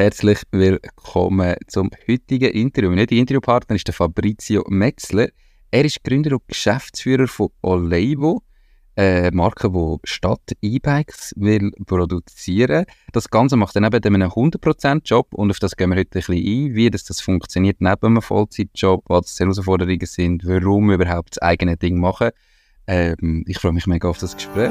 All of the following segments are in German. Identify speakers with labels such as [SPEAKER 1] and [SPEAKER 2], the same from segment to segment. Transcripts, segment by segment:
[SPEAKER 1] herzlich willkommen zum heutigen Interview. Mein Interviewpartner ist der Fabrizio Metzler. Er ist Gründer und Geschäftsführer von Oleivo, eine Marke, die Stadt-E-Bikes will produzieren Das Ganze macht er neben einem 100%-Job und auf das gehen wir heute ein bisschen ein, wie das, das funktioniert neben einem Vollzeitjob, was die Herausforderungen sind, warum überhaupt das eigene Ding machen. Ähm, ich freue mich mega auf das Gespräch.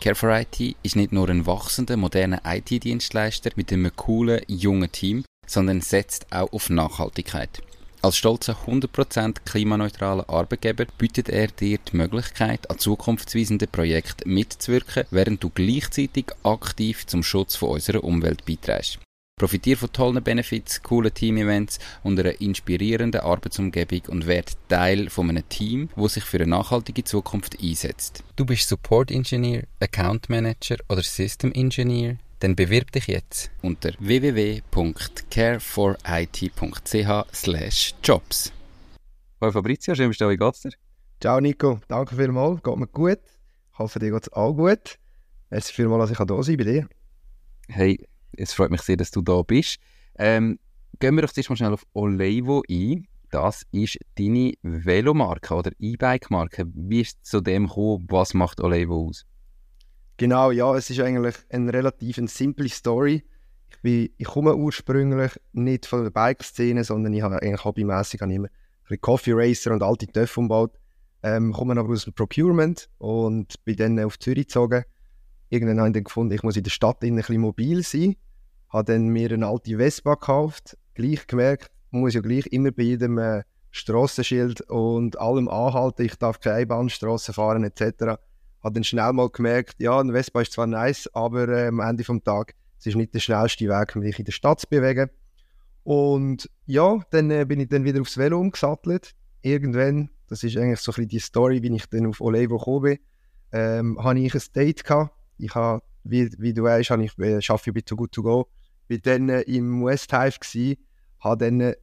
[SPEAKER 1] Care for IT ist nicht nur ein wachsender, moderner IT-Dienstleister mit einem coolen, jungen Team, sondern setzt auch auf Nachhaltigkeit. Als stolzer 100% klimaneutraler Arbeitgeber bietet er dir die Möglichkeit, an zukunftsweisenden Projekten mitzuwirken, während du gleichzeitig aktiv zum Schutz von unserer Umwelt beiträgst. Profitiere von tollen Benefits, coolen Team-Events und einer inspirierenden Arbeitsumgebung und werde Teil von einem Team, das sich für eine nachhaltige Zukunft einsetzt. Du bist Support Engineer, Account Manager oder System Engineer? Dann bewirb dich jetzt unter www.careforit.ch jobs. Hallo Fabrizio, schön bist du da, wie geht's dir?
[SPEAKER 2] Ciao Nico, danke vielmals, geht mir gut. Ich hoffe, dir geht's auch gut. Merci vielmals, dass ich da sein bei dir.
[SPEAKER 1] Hey, es freut mich sehr, dass du da bist. Ähm, gehen wir doch jetzt mal schnell auf Olevo ein. Das ist deine Velomarke oder E-Bike-Marke. Wie ist zu dem gekommen? Was macht Olevo aus?
[SPEAKER 2] Genau, ja, es ist eigentlich eine relativ eine simple Story. Ich, bin, ich komme ursprünglich nicht von der Bike-Szene, sondern ich habe eigentlich hobbymäßig immer Coffee Racer und alte Töpfe umgebaut. Ähm, komme aber aus dem Procurement und bin dann auf Zürich gezogen. Irgendwann habe ich dann gefunden, ich muss in der Stadt ein bisschen mobil sein habe dann mir eine alte Vespa gekauft, gleich gemerkt, man muss ja gleich immer bei jedem äh, Strassenschild und allem anhalten, ich darf keine Bahnstraße fahren etc. Habe dann schnell mal gemerkt, ja, ein Vespa ist zwar nice, aber äh, am Ende des Tages es ist nicht der schnellste Weg, mich in der Stadt zu bewegen. Und ja, dann äh, bin ich dann wieder aufs Velo umgesattelt. Irgendwann, das ist eigentlich so ein bisschen die Story, wie ich dann auf Olevo gekommen bin, ähm, habe ich ein Date gehabt. Ich habe, wie, wie du weißt, habe ich, äh, arbeite ich bei Too Good To Go war dann äh, im West Hive, gewesen, dann äh,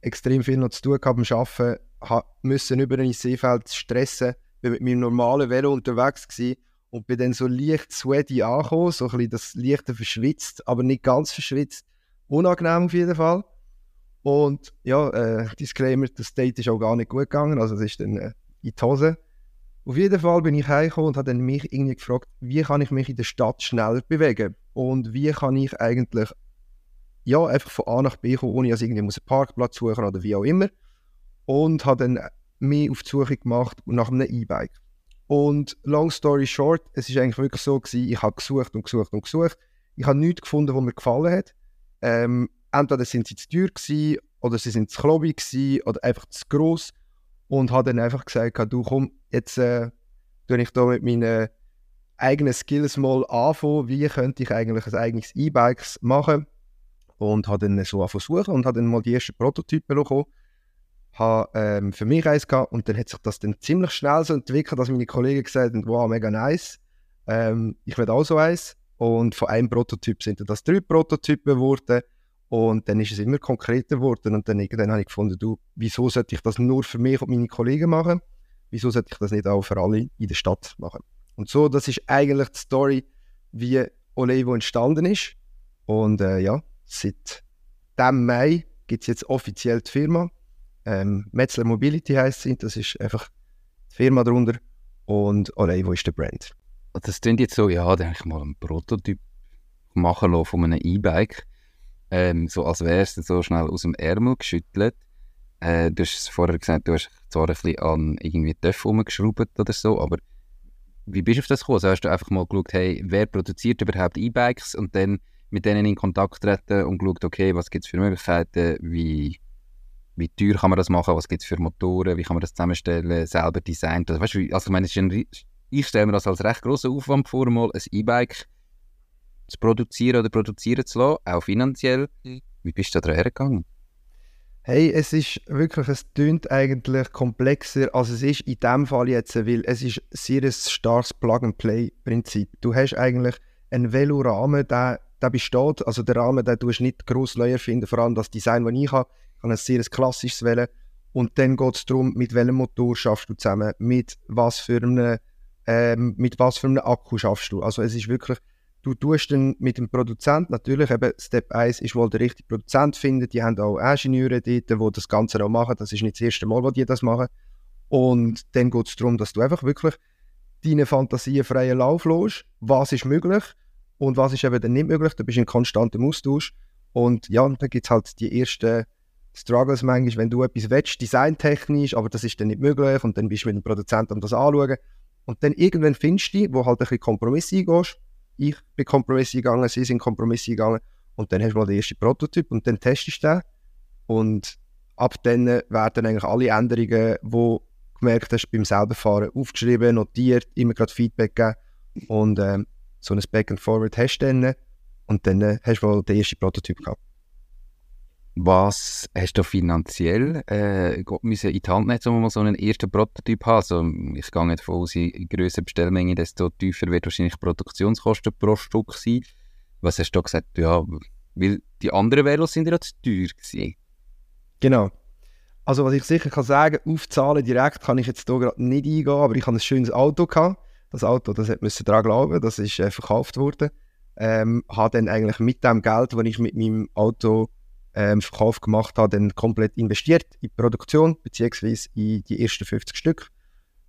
[SPEAKER 2] extrem viel noch zu tun gehabt beim Arbeiten, musste über ein Seefeld stressen, bin mit meinem normalen Velo unterwegs gewesen und bin dann so leicht sweaty angekommen, so ein bisschen das Leichte verschwitzt, aber nicht ganz verschwitzt. Unangenehm auf jeden Fall. Und ja, äh, Disclaimer, das Date ist auch gar nicht gut gegangen, also es ist dann äh, in die Hose. Auf jeden Fall bin ich heimgekommen und habe mich irgendwie gefragt, wie kann ich mich in der Stadt schneller bewegen und wie kann ich eigentlich ja, einfach von A nach B kommen, ohne dass ich irgendwie einen Parkplatz suchen oder wie auch immer. Und habe dann mich auf die Suche gemacht nach einem E-Bike. Und long story short, es ist eigentlich wirklich so gewesen, ich habe gesucht und gesucht und gesucht. Ich habe nichts gefunden, was mir gefallen hat. Ähm, entweder sind sie zu teuer gewesen, oder sie sind zu klobig gewesen, oder einfach zu gross. Und habe dann einfach gesagt, du komm, jetzt äh, ich da mit meinen eigenen Skills mal anfangen, wie könnte ich eigentlich ein eigenes E-Bike machen und habe dann so versucht und habe dann mal die ersten Prototypen bekommen. Habe ähm, für mich eins gehabt und dann hat sich das dann ziemlich schnell so entwickelt, dass meine Kollegen gesagt haben, wow, mega nice, ähm, ich will auch so eins. Und von einem Prototyp sind das drei Prototypen geworden und dann ist es immer konkreter geworden und dann irgendwann habe ich gefunden, du, wieso sollte ich das nur für mich und meine Kollegen machen? Wieso sollte ich das nicht auch für alle in der Stadt machen? Und so, das ist eigentlich die Story, wie Olevo entstanden ist. Und äh, ja, Seit dem Mai gibt es jetzt offiziell die Firma. Ähm, Metzler Mobility heisst sie, das ist einfach die Firma darunter. Und Olevo ist der Brand.
[SPEAKER 1] Das klingt jetzt so, ja, da ich mal einen Prototyp machen lassen von einem E-Bike. Ähm, so als wäre es so schnell aus dem Ärmel geschüttelt. Äh, du hast vorher gesagt, du hast zwar ein bisschen an irgendwie Töpfe rumgeschraubt oder so, aber wie bist du auf das gekommen? Also hast du einfach mal geschaut, hey, wer produziert überhaupt E-Bikes und dann mit denen in Kontakt treten und geschaut, okay, was gibt es für Möglichkeiten, wie, wie teuer kann man das machen, was gibt es für Motoren, wie kann man das zusammenstellen, selber designt. Also, weißt du, also ich meine, ein, ich stelle mir das als recht grossen Aufwand vor, mal ein E-Bike zu produzieren oder produzieren zu lassen, auch finanziell. Mhm. Wie bist du da hergegangen?
[SPEAKER 2] Hey, es ist wirklich, es tönt eigentlich komplexer, als es ist in dem Fall jetzt, weil es ist sehr ein starkes Plug-and-Play-Prinzip. Du hast eigentlich einen Velorahmen, der, der besteht, also der Rahmen, den du nicht gross neu erfinden, vor allem das Design, das ich habe, ich habe ein sehr klassisches Velo und dann geht es darum, mit welchem Motor schaffst du zusammen, mit was für einem, ähm, mit was für einem Akku schaffst du. Also es ist wirklich Du tust dann mit dem Produzent natürlich, eben Step 1 ist mal der richtige Produzent finden. Die haben auch Ingenieure dort, die das Ganze auch machen. Das ist nicht das erste Mal, wo die das machen. Und dann geht es darum, dass du einfach wirklich deine Fantasie freien Lauf lässt. Was ist möglich und was ist eben dann nicht möglich. Du bist in konstantem Austausch. Und ja, dann gibt es halt die ersten Struggles manchmal, wenn du etwas willst, designtechnisch, aber das ist dann nicht möglich. Und dann bist du mit dem Produzenten um das anschauen. Und dann irgendwann findest du, wo halt ein bisschen Kompromiss eingehst ich bin Kompromisse gegangen, sie sind Kompromisse gegangen und dann hast du mal den ersten Prototyp und dann testest du den und ab dann werden eigentlich alle Änderungen, die gemerkt hast beim Selberfahren, aufgeschrieben, notiert, immer gerade Feedback gegeben und ähm, so ein Back and Forward hast du dann und dann hast du mal den ersten Prototyp gehabt.
[SPEAKER 1] Was hast du finanziell äh, müssen in die Hand nehmen, um mal so einen ersten Prototyp haben? Also, ich gehe nicht davon aus, je grösser Bestellmenge, desto tiefer wird wahrscheinlich die Produktionskosten pro Stück sein. Was hast du gesagt? Ja, weil die anderen Velos sind ja zu teuer gewesen.
[SPEAKER 2] Genau. Also was ich sicher kann sagen, auf Zahlen direkt kann ich jetzt hier gerade nicht eingehen, aber ich hatte ein schönes Auto gehabt. Das Auto, das hat daran glauben, das ist äh, verkauft worden. Ähm, habe dann eigentlich mit dem Geld, das ich mit meinem Auto ähm, Verkauf gemacht habe, dann komplett investiert in die Produktion, beziehungsweise in die ersten 50 Stück.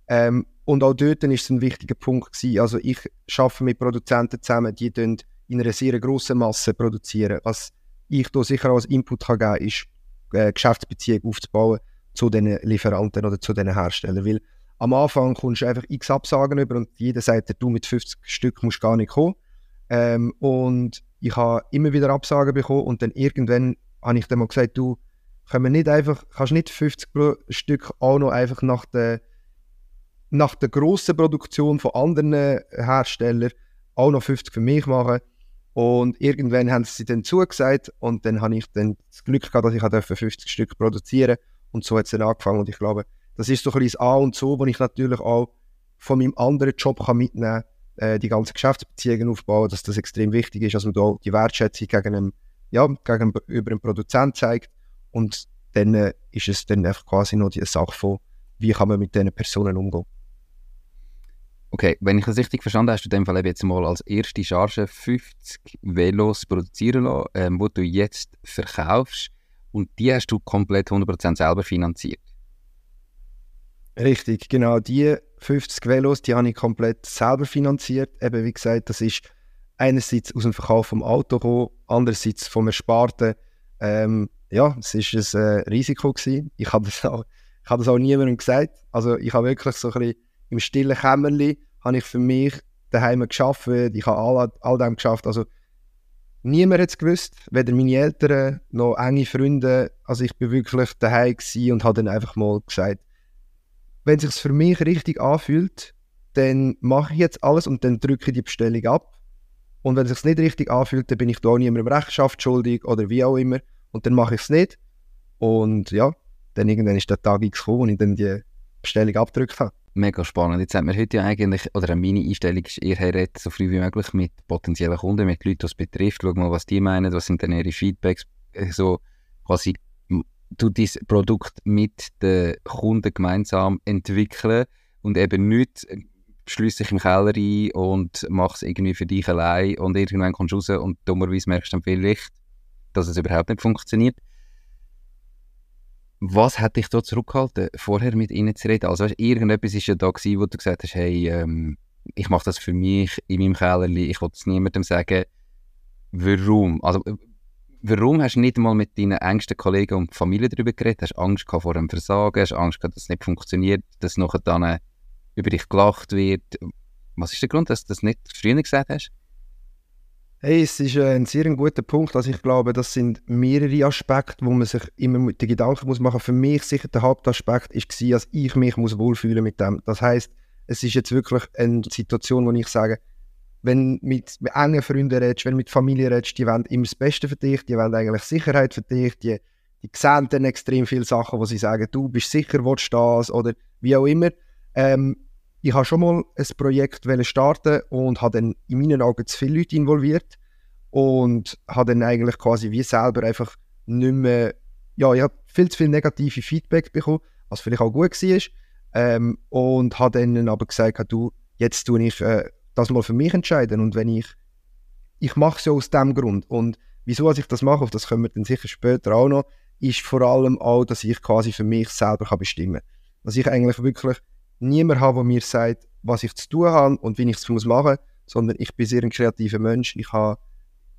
[SPEAKER 2] Ähm, und auch dort war es ein wichtiger Punkt. Gewesen. Also ich arbeite mit Produzenten zusammen, die in einer sehr grossen Masse produzieren. Was ich da sicher als Input kann geben kann, ist, äh, Geschäftsbeziehungen aufzubauen zu den Lieferanten oder zu den Herstellern. Weil am Anfang kommst du einfach x Absagen über und jeder sagt, du mit 50 Stück musst gar nicht kommen. Ähm, und ich habe immer wieder Absagen bekommen und dann irgendwann habe ich dann mal gesagt, du können nicht einfach, kannst nicht 50 Stück auch noch einfach nach der, nach der grossen Produktion von anderen Herstellern auch noch 50 für mich machen. Und irgendwann haben sie dann zugesagt und dann habe ich dann das Glück gehabt, dass ich 50 Stück produzieren und so hat es dann angefangen und ich glaube, das ist so ein bisschen das A und so, wo ich natürlich auch von meinem anderen Job kann mitnehmen kann, äh, die ganzen Geschäftsbeziehungen aufbauen, dass das extrem wichtig ist, dass man da die Wertschätzung gegen einen ja, gegenüber dem Produzent zeigt. Und dann äh, ist es dann einfach quasi noch die Sache von, wie kann man mit diesen Personen umgehen.
[SPEAKER 1] Okay, wenn ich das richtig verstanden habe, hast du in dem Fall jetzt mal als erste Charge 50 Velos produzieren lassen, ähm, die du jetzt verkaufst und die hast du komplett 100% selber finanziert.
[SPEAKER 2] Richtig, genau. Die 50 Velos, die habe ich komplett selber finanziert. Eben wie gesagt, das ist einerseits aus dem Verkauf vom Auto gekommen, andererseits vom Ersparten. Ähm, ja, es war ein äh, Risiko. Gewesen. Ich habe das, auch, ich hab das auch niemandem gesagt. Also ich habe wirklich so ein bisschen im stillen Kämmerli habe ich für mich daheim geschafft. Ich habe all, all dem geschafft. Also niemand hat es gewusst, weder meine Eltern noch enge Freunde. Also ich bin wirklich daheim und habe dann einfach mal gesagt, wenn es für mich richtig anfühlt, dann mache ich jetzt alles und dann drücke ich die Bestellung ab. Und wenn es sich nicht richtig anfühlt, dann bin ich da niemandem Rechenschaft schuldig oder wie auch immer. Und dann mache ich es nicht. Und ja, dann irgendwann ist der Tag gekommen, wo ich dann die Bestellung abgedrückt habe.
[SPEAKER 1] Mega spannend. Jetzt hat man heute ja eigentlich, oder meine Einstellung ist eher, redet so früh wie möglich mit potenziellen Kunden, mit Leuten, die es betrifft. Schau mal, was die meinen, was sind denn ihre Feedbacks. Äh, so quasi, du dein Produkt mit den Kunden gemeinsam entwickeln und eben nicht schließe dich im Keller ein und mach es irgendwie für dich allein und irgendwann kommst du raus und dummerweise merkst du dann vielleicht, dass es überhaupt nicht funktioniert. Was hat dich da zurückgehalten, vorher mit ihnen zu reden? Also weißt, irgendetwas ist ja da gewesen, wo du gesagt hast, hey, ähm, ich mache das für mich in meinem Keller, ich will es niemandem sagen. Warum? Also, warum hast du nicht mal mit deinen engsten Kollegen und Familie darüber geredet? Hast du Angst gehabt vor einem Versagen? Hast du Angst gehabt, dass es nicht funktioniert? Dass nachher dann über dich gelacht wird. Was ist der Grund, dass du das nicht früher gesagt hast?
[SPEAKER 2] Hey, es ist ein sehr guter Punkt. Also ich glaube, das sind mehrere Aspekte, wo man sich immer die Gedanken muss machen. Für mich sicher der Hauptaspekt war, dass ich mich muss wohlfühlen mit dem. Das heißt, es ist jetzt wirklich eine Situation, wo ich sage, wenn mit, engen Freunden redest, wenn mit Familie redest, die wollen immer das Beste für dich, die wollen eigentlich Sicherheit für dich, die, die sehen dann extrem viele Sachen, wo sie sagen, du bist sicher, willst das oder wie auch immer. Ähm, ich habe schon mal ein Projekt starten und habe dann in meinen Augen zu viele Leute involviert und habe dann eigentlich quasi wie selber einfach nicht mehr, ja, ich habe viel zu viel negative Feedback bekommen, was vielleicht auch gut war ähm, und habe dann aber gesagt, du, jetzt tue ich äh, das mal für mich entscheiden und wenn ich, ich mache es ja aus dem Grund und wieso ich das mache, auf das können wir dann sicher später auch noch, ist vor allem auch, dass ich quasi für mich selber kann bestimmen kann. Dass ich eigentlich wirklich niemand habe, der mir sagt, was ich zu tun habe und wie ich es machen muss, sondern ich bin sehr ein kreativer Mensch. Ich habe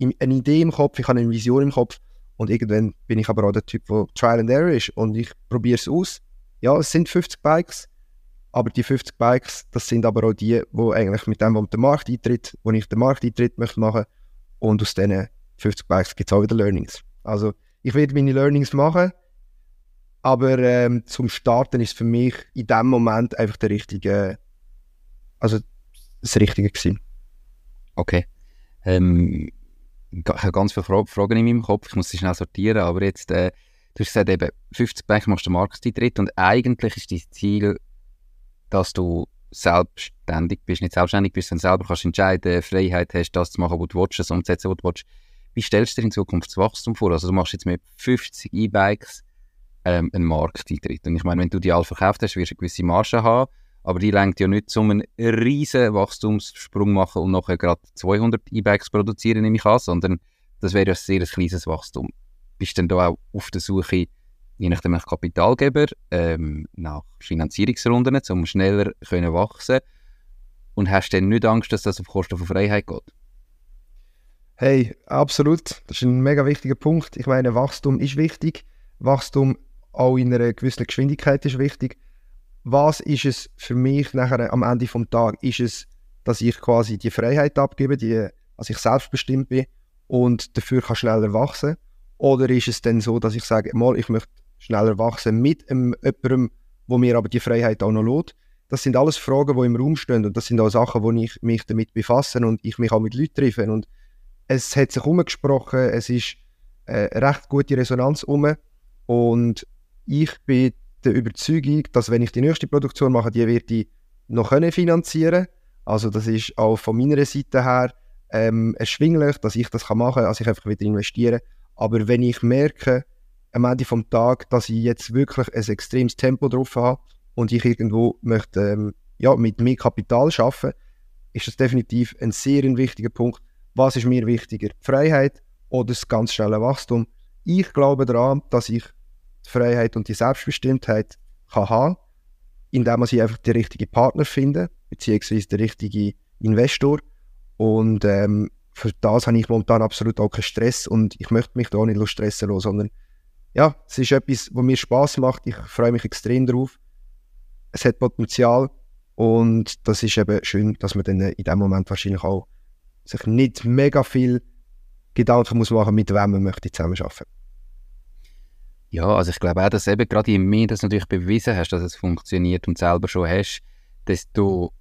[SPEAKER 2] eine Idee im Kopf, ich habe eine Vision im Kopf und irgendwann bin ich aber auch der Typ, der Trial and Error ist und ich probiere es aus. Ja, es sind 50 Bikes, aber die 50 Bikes, das sind aber auch die, wo eigentlich mit dem, wo der Markt eintritt, wo ich den Markteintritt möchte machen und aus diesen 50 Bikes gibt es auch wieder Learnings. Also ich werde meine Learnings machen, aber ähm, zum Starten ist für mich in dem Moment einfach der richtige, also das Richtige gewesen.
[SPEAKER 1] Okay. Ähm, ich habe ganz viele Fragen in meinem Kopf, ich muss sie schnell sortieren, aber jetzt, äh, du hast gesagt, eben 50 Bank machst du Markteintritt und eigentlich ist dein Ziel, dass du selbstständig bist, nicht selbstständig bist, sondern selber kannst entscheiden, Freiheit hast, das zu machen, was du willst, das umzusetzen, was du willst. Wie stellst du dir in Zukunft das Wachstum vor? Also du machst jetzt mit 50 E-Bikes ähm, einen Markteintritt. Und ich meine, wenn du die alle verkauft hast, wirst du eine gewisse Marge haben, aber die lenkt ja nicht um einen riesen Wachstumssprung machen und nachher gerade 200 E-Bikes produzieren, nehme ich an, sondern das wäre ja ein sehr kleines Wachstum. Bist du denn da auch auf der Suche, je nachdem nach Kapitalgeber, ähm, nach Finanzierungsrunden, um schneller können wachsen und hast du dann nicht Angst, dass das auf Kosten von Freiheit geht?
[SPEAKER 2] Hey, absolut. Das ist ein mega wichtiger Punkt. Ich meine, Wachstum ist wichtig. Wachstum auch in einer gewissen Geschwindigkeit ist wichtig was ist es für mich nachher am Ende vom Tag? Ist es, dass ich quasi die Freiheit abgebe, die, dass ich selbstbestimmt bin und dafür kann schneller wachsen? Oder ist es dann so, dass ich sage, mal, ich möchte schneller wachsen mit einem, jemandem, wo mir aber die Freiheit auch noch lässt? Das sind alles Fragen, die im Raum stehen und das sind auch Sachen, wo ich mich damit befasse und ich mich auch mit Leuten treffe. Und es hat sich umgesprochen, es ist äh, recht gute Resonanz um und ich bin der Überzeugung, dass wenn ich die nächste Produktion mache, die werde ich noch können finanzieren Also das ist auch von meiner Seite her ähm, erschwinglich, dass ich das machen kann, also ich einfach wieder investieren. Aber wenn ich merke, am Ende vom Tag, dass ich jetzt wirklich ein extremes Tempo drauf habe und ich irgendwo möchte ähm, ja, mit mehr Kapital schaffen, ist das definitiv ein sehr wichtiger Punkt. Was ist mir wichtiger, die Freiheit oder das ganz schnelle Wachstum? Ich glaube daran, dass ich die Freiheit und die Selbstbestimmtheit kann haben, indem man sie einfach den richtigen Partner findet, beziehungsweise den richtigen Investor. Und ähm, für das habe ich momentan absolut auch keinen Stress und ich möchte mich da auch nicht stressen lassen, sondern ja, es ist etwas, was mir Spaß macht. Ich freue mich extrem darauf. Es hat Potenzial und das ist eben schön, dass man dann in dem Moment wahrscheinlich auch sich nicht mega viel Gedanken muss machen, mit wem man möchte zusammenarbeiten.
[SPEAKER 1] Ja, also ich glaube auch, dass eben gerade je mehr das natürlich bewiesen hast, dass es funktioniert und selber schon hast, desto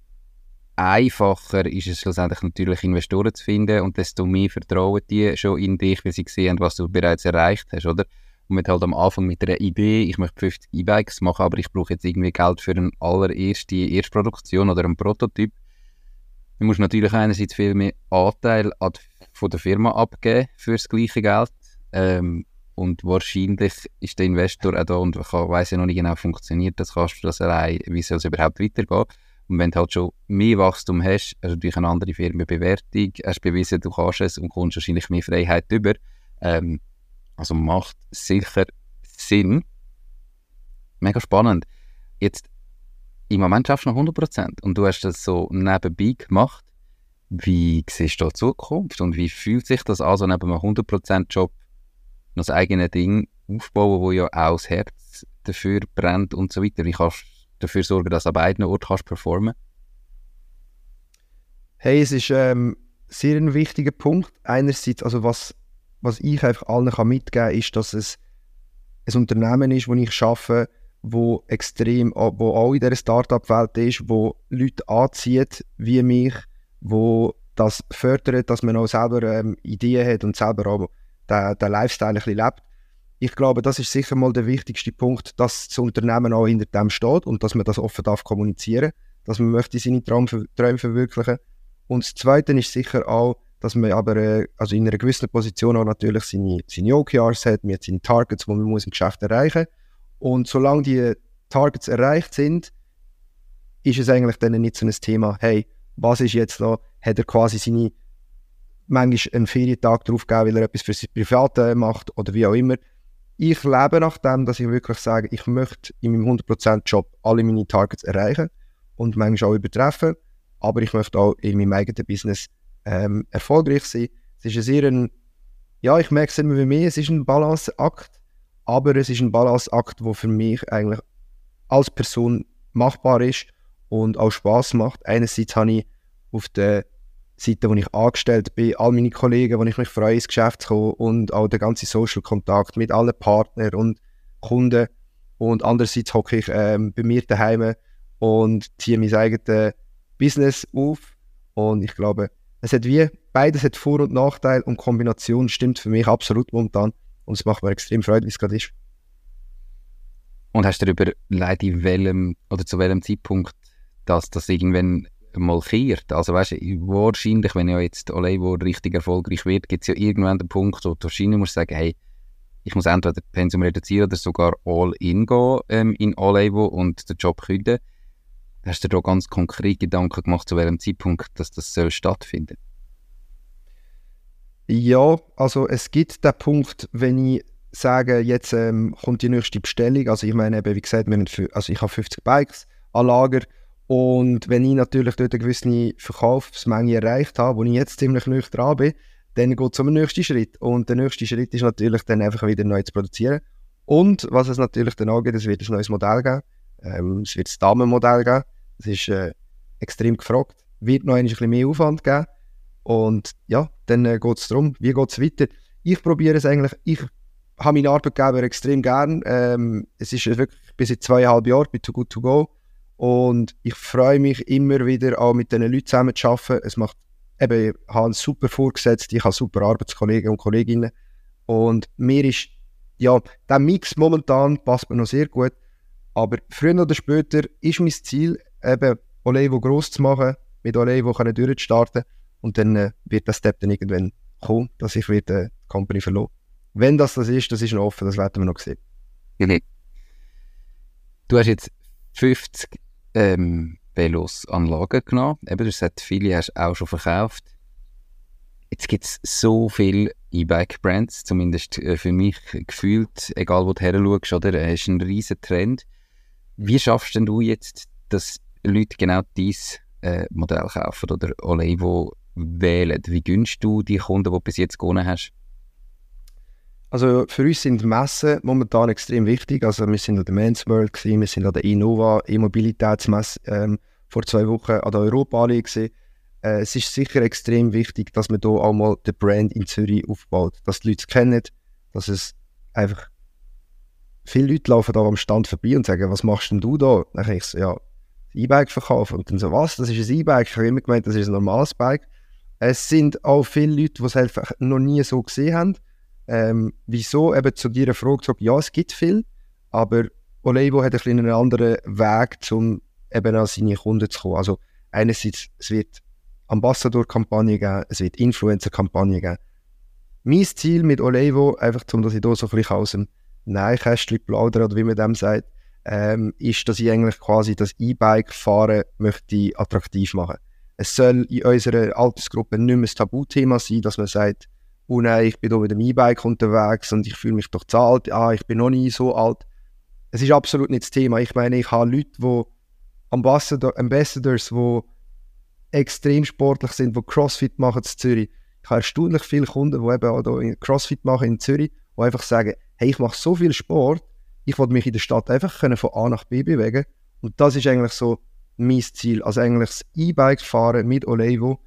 [SPEAKER 1] einfacher ist es schlussendlich natürlich Investoren zu finden und desto mehr vertrauen die schon in dich, weil sie sehen, was du bereits erreicht hast, oder? Und mit halt am Anfang mit einer Idee, ich möchte 50 E-Bikes machen, aber ich brauche jetzt irgendwie Geld für eine allererste Erstproduktion oder einen Prototyp. Du musst natürlich einerseits viel mehr Anteil von der Firma abgeben für das gleiche Geld. Ähm, und wahrscheinlich ist der Investor auch da und weiß ja noch nicht genau, funktioniert das, kannst du das allein, wie soll es überhaupt weitergehen. Und wenn du halt schon mehr Wachstum hast, also durch eine andere Firmenbewertung, hast bewiesen, du kannst es und kommst wahrscheinlich mehr Freiheit über. Ähm, also macht sicher Sinn. Mega spannend. Jetzt, im Moment schaffst du noch 100% und du hast das so nebenbei gemacht. Wie siehst du die Zukunft und wie fühlt sich das an, so neben einem 100%-Job noch das eigene Ding aufbauen, wo ja auch das Herz dafür brennt und so weiter? Wie kannst du dafür sorgen, dass du an beiden Orten kannst performen
[SPEAKER 2] Hey, es ist ähm, sehr ein wichtiger Punkt. Einerseits, also was, was ich einfach allen kann mitgeben kann, ist, dass es ein Unternehmen ist, wo ich arbeite, wo extrem, wo auch in dieser Startup-Welt ist, wo Leute anzieht wie mich, wo das fördert, dass man auch selber ähm, Ideen hat und selber auch den, den Lifestyle ein bisschen lebt. Ich glaube, das ist sicher mal der wichtigste Punkt, dass das Unternehmen auch hinter dem steht und dass man das offen darf kommunizieren, dass man möchte seine Traum, Träume verwirklichen. Und das Zweite ist sicher auch, dass man aber äh, also in einer gewissen Position auch natürlich seine, seine OKRs hat, man hat seine Targets, die man muss im Geschäft erreichen muss. Und solange die Targets erreicht sind, ist es eigentlich dann nicht so ein Thema, hey, was ist jetzt noch, hat er quasi seine, manchmal einen Ferientag drauf gegeben, weil er etwas für sein Private macht oder wie auch immer. Ich lebe nach dem, dass ich wirklich sage, ich möchte in meinem 100% Job alle meine Targets erreichen und manchmal auch übertreffen, aber ich möchte auch in meinem eigenen Business ähm, erfolgreich sein. Es ist ein sehr ein, ja, ich merke es immer wie mehr, es ist ein Balanceakt, aber es ist ein Balanceakt, der für mich eigentlich als Person machbar ist und auch Spaß macht. Einerseits habe ich auf der Seite, wo ich angestellt bin, all meine Kollegen, wo ich mich freue, ins Geschäft zu kommen und auch der ganze Social Kontakt mit allen Partnern und Kunden. Und andererseits hocke ich ähm, bei mir daheim und ziehe mein eigenes Business auf. Und ich glaube, es hat wie, beides hat Vor- und Nachteil und Kombination stimmt für mich absolut momentan. Und es macht mir extrem Freude, wie es gerade ist.
[SPEAKER 1] Und hast du darüber leid, in welchem oder zu welchem Zeitpunkt dass das irgendwann mal kehrt. Also weißt du, wahrscheinlich, wenn ja jetzt Olevo richtig erfolgreich wird, gibt es ja irgendwann den Punkt, wo du wahrscheinlich musst sagen, hey, ich muss entweder Pensum reduzieren oder sogar all in gehen ähm, in Olevo und den Job künden. Hast du dir da ganz konkret Gedanken gemacht, zu welchem Zeitpunkt dass das soll stattfinden
[SPEAKER 2] Ja, also es gibt den Punkt, wenn ich sage, jetzt ähm, kommt die nächste Bestellung. Also ich meine, eben, wie gesagt, wir haben, also ich habe 50 Bikes an Lager und wenn ich natürlich dort eine gewisse Verkaufsmenge erreicht habe, wo ich jetzt ziemlich neu dran bin, dann geht es zum nächsten Schritt. Und der nächste Schritt ist natürlich dann einfach wieder neu zu produzieren. Und was es natürlich dann auch gibt, es wird ein neues Modell geben. Ähm, es wird das Damenmodell geben. Das ist äh, extrem gefragt. Wird noch ein bisschen mehr Aufwand geben. Und ja, dann äh, geht es darum, wie geht es weiter. Ich probiere es eigentlich, ich habe meinen Arbeitgeber extrem gern. Ähm, es ist wirklich bis in zweieinhalb Jahren bei Too Good To Go und ich freue mich immer wieder auch mit diesen Leuten zusammen zu arbeiten. Es macht eben, ich habe einen super Vorgesetzten, ich habe super Arbeitskollegen und Kolleginnen. Und mir ist, ja, der Mix momentan passt mir noch sehr gut. Aber früher oder später ist mein Ziel, eben Olevo gross zu machen, mit Olevo durchzustarten. Und dann äh, wird der Step dann irgendwann kommen, dass ich wieder die Company verloren. Wenn das das ist, das ist noch offen, das werden wir noch sehen.
[SPEAKER 1] Du hast jetzt 50 ähm, Velos an Lager genommen. Eben, du hast viele hast auch schon verkauft. Jetzt gibt es so viele E-Bike-Brands, zumindest äh, für mich gefühlt, egal wo du her schaust, oder? Es ist ein riesen Trend. Wie schaffst denn du jetzt, dass Leute genau dieses äh, Modell kaufen oder Olevo wählen? Wie gönnst du die Kunden, die du bis jetzt gewonnen hast?
[SPEAKER 2] Also für uns sind Messen momentan extrem wichtig. Also wir sind an der Men's World, gewesen, wir sind an der Innova E-Mobilitätsmesse ähm, vor zwei Wochen an der Europa gesehen. Äh, es ist sicher extrem wichtig, dass man hier auch mal den Brand in Zürich aufbaut, dass die Leute es kennen, dass es einfach viele Leute laufen da am Stand vorbei und sagen, was machst denn du da? Dann kann ich so, ja, E-Bike verkaufen. Und dann so, was, das ist ein E-Bike? Ich habe immer gemeint, das ist ein normales Bike. Es sind auch viele Leute, die es einfach noch nie so gesehen haben ähm, wieso eben zu dieser Frage gesagt, ja, es gibt viel, aber Olevo hat ein bisschen einen anderen Weg, um eben an seine Kunden zu kommen. Also einerseits, es wird Ambassador-Kampagne geben, es wird Influencer-Kampagne geben. Mein Ziel mit Olevo, einfach um dass ich hier so ein bisschen aus dem Nähkästchen plaudere, oder wie man dem sagt, ähm, ist, dass ich eigentlich quasi das E-Bike-Fahren möchte attraktiv machen. Es soll in unserer Altersgruppe nicht mehr das Tabuthema sein, dass man sagt, oh nein, ich bin hier mit dem E-Bike unterwegs und ich fühle mich doch zu alt, ah, ich bin noch nie so alt. Es ist absolut nicht das Thema. Ich meine, ich habe Leute, die Ambassador, Ambassadors, die extrem sportlich sind, die Crossfit machen in Zürich. Ich habe erstaunlich viele Kunden, die eben auch hier Crossfit machen in Zürich, die einfach sagen, hey, ich mache so viel Sport, ich will mich in der Stadt einfach können von A nach B bewegen. Und das ist eigentlich so mein Ziel. Also eigentlich das E-Bike fahren mit Olevo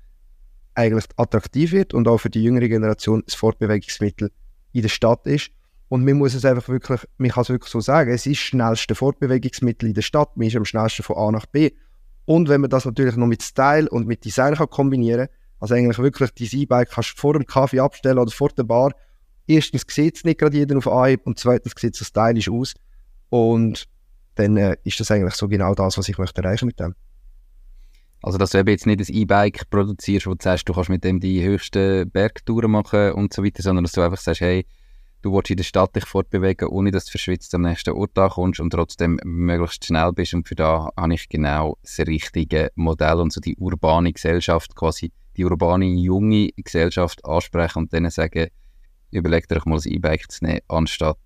[SPEAKER 2] eigentlich attraktiv wird und auch für die jüngere Generation das Fortbewegungsmittel in der Stadt ist. Und man muss es einfach wirklich, man kann es wirklich so sagen, es ist das schnellste Fortbewegungsmittel in der Stadt, man ist am schnellsten von A nach B. Und wenn man das natürlich noch mit Style und mit Design kann kombinieren Also eigentlich wirklich dein E-Bike kannst du vor dem Kaffee abstellen oder vor der Bar. Erstens sieht es nicht gerade jeder auf Anhieb und zweitens sieht es stylisch aus. Und dann äh, ist das eigentlich so genau das, was ich möchte erreichen mit dem.
[SPEAKER 1] Also, dass du eben jetzt nicht ein E-Bike produzierst, wo du sagst, du kannst mit dem die höchsten Bergtouren machen und so weiter, sondern dass du einfach sagst, hey, du willst in der Stadt dich fortbewegen, ohne dass du verschwitzt am nächsten Ort ankommst und trotzdem möglichst schnell bist. Und für da habe ich genau das richtige Modell und so die urbane Gesellschaft, quasi die urbane junge Gesellschaft ansprechen und denen sagen, überleg dir doch mal ein E-Bike zu nehmen, anstatt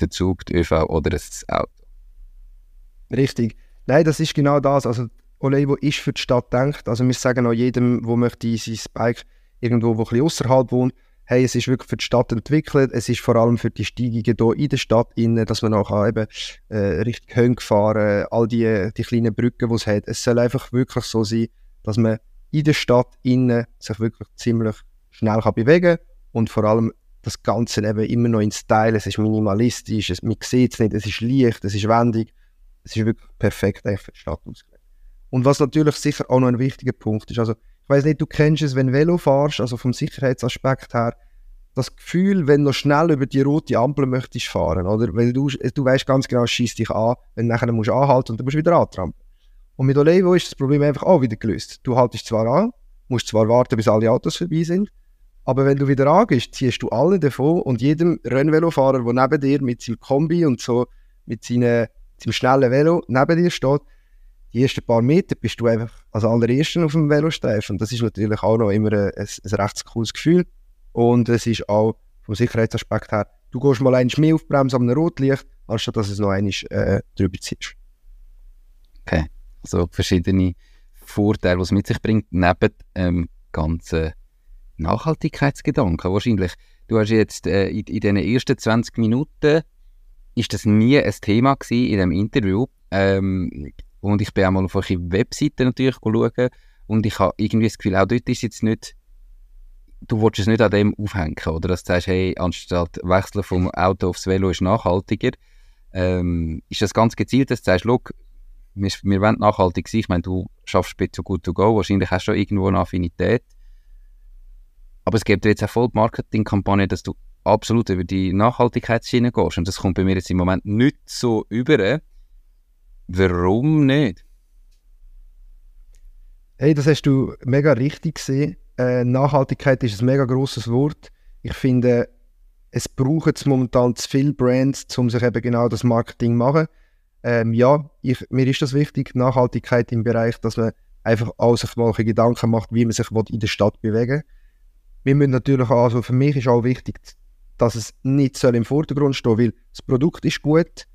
[SPEAKER 1] den Zug, die ÖV oder das Auto.
[SPEAKER 2] Richtig. Nein, das ist genau das. Also Olevo ist für die Stadt gedacht. Also wir sagen auch jedem, der möchte sein Bike irgendwo, wo ein außerhalb wohnt, hey, es ist wirklich für die Stadt entwickelt. Es ist vor allem für die Steigungen hier in der Stadt, innen, dass man auch eben äh, richtig Höhen fahren all die, die kleinen Brücken, die es hat. Es soll einfach wirklich so sein, dass man in der Stadt innen sich wirklich ziemlich schnell kann bewegen und vor allem das Ganze eben immer noch in Style. Es ist minimalistisch, es, man sieht es nicht, es ist leicht, es ist wendig. Es ist wirklich perfekt für die Stadt ausgelegt. Und was natürlich sicher auch noch ein wichtiger Punkt ist, also ich weiß nicht, du kennst es, wenn Velo fährst, also vom Sicherheitsaspekt her, das Gefühl, wenn du schnell über die rote Ampel möchtest fahren, oder? Weil du, du weißt ganz genau, schießt dich an, wenn du nachher musst anhalten und dann musst du wieder antrampen. Und mit Olevo ist das Problem einfach auch wieder gelöst. Du haltest zwar an, musst zwar warten, bis alle Autos vorbei sind, aber wenn du wieder angehst, ziehst du alle davon und jedem Rennvelofahrer, der neben dir mit seinem Kombi und so mit seinem, seinem schnellen Velo neben dir steht, die ersten paar Meter bist du einfach als allererster auf dem Velostreifen. Das ist natürlich auch noch immer ein, ein, ein recht cooles Gefühl. Und es ist auch vom Sicherheitsaspekt her, du gehst mal eins mehr auf die Bremse am Rotlicht, anstatt dass es noch einmal äh, drüber ziehst.
[SPEAKER 1] Okay, also verschiedene Vorteile, die es mit sich bringt, neben ähm, ganzen Nachhaltigkeitsgedanken wahrscheinlich. Du hast jetzt äh, in, in den ersten 20 Minuten ist das nie ein Thema gewesen in dem Interview. Ähm, und ich bin auch mal auf eure Webseite natürlich schauen und ich habe irgendwie das Gefühl, auch dort ist jetzt nicht, du willst es nicht an dem aufhängen, oder dass du sagst, hey, anstatt wechseln vom Auto aufs Velo ist nachhaltiger. Ähm, ist das ganz gezielt, dass du sagst, look, wir, wir wollen nachhaltig sein. Ich meine, du schaffst bitte so gut to go, wahrscheinlich hast du schon irgendwo eine Affinität. Aber es gibt jetzt auch voll die Marketingkampagne, dass du absolut über die Nachhaltigkeitsschiene gehst. Und das kommt bei mir jetzt im Moment nicht so über. Warum nicht?
[SPEAKER 2] Hey, das hast du mega richtig gesehen. Äh, Nachhaltigkeit ist ein mega großes Wort. Ich finde, es braucht momentan zu viele Brands, um sich eben genau das Marketing zu machen. Ähm, ja, ich, mir ist das wichtig, Nachhaltigkeit im Bereich, dass man einfach auch sich mal Gedanken macht, wie man sich in der Stadt bewegen Wir müssen natürlich auch, also für mich ist auch wichtig, dass es nicht soll im Vordergrund stehen weil das Produkt ist gut,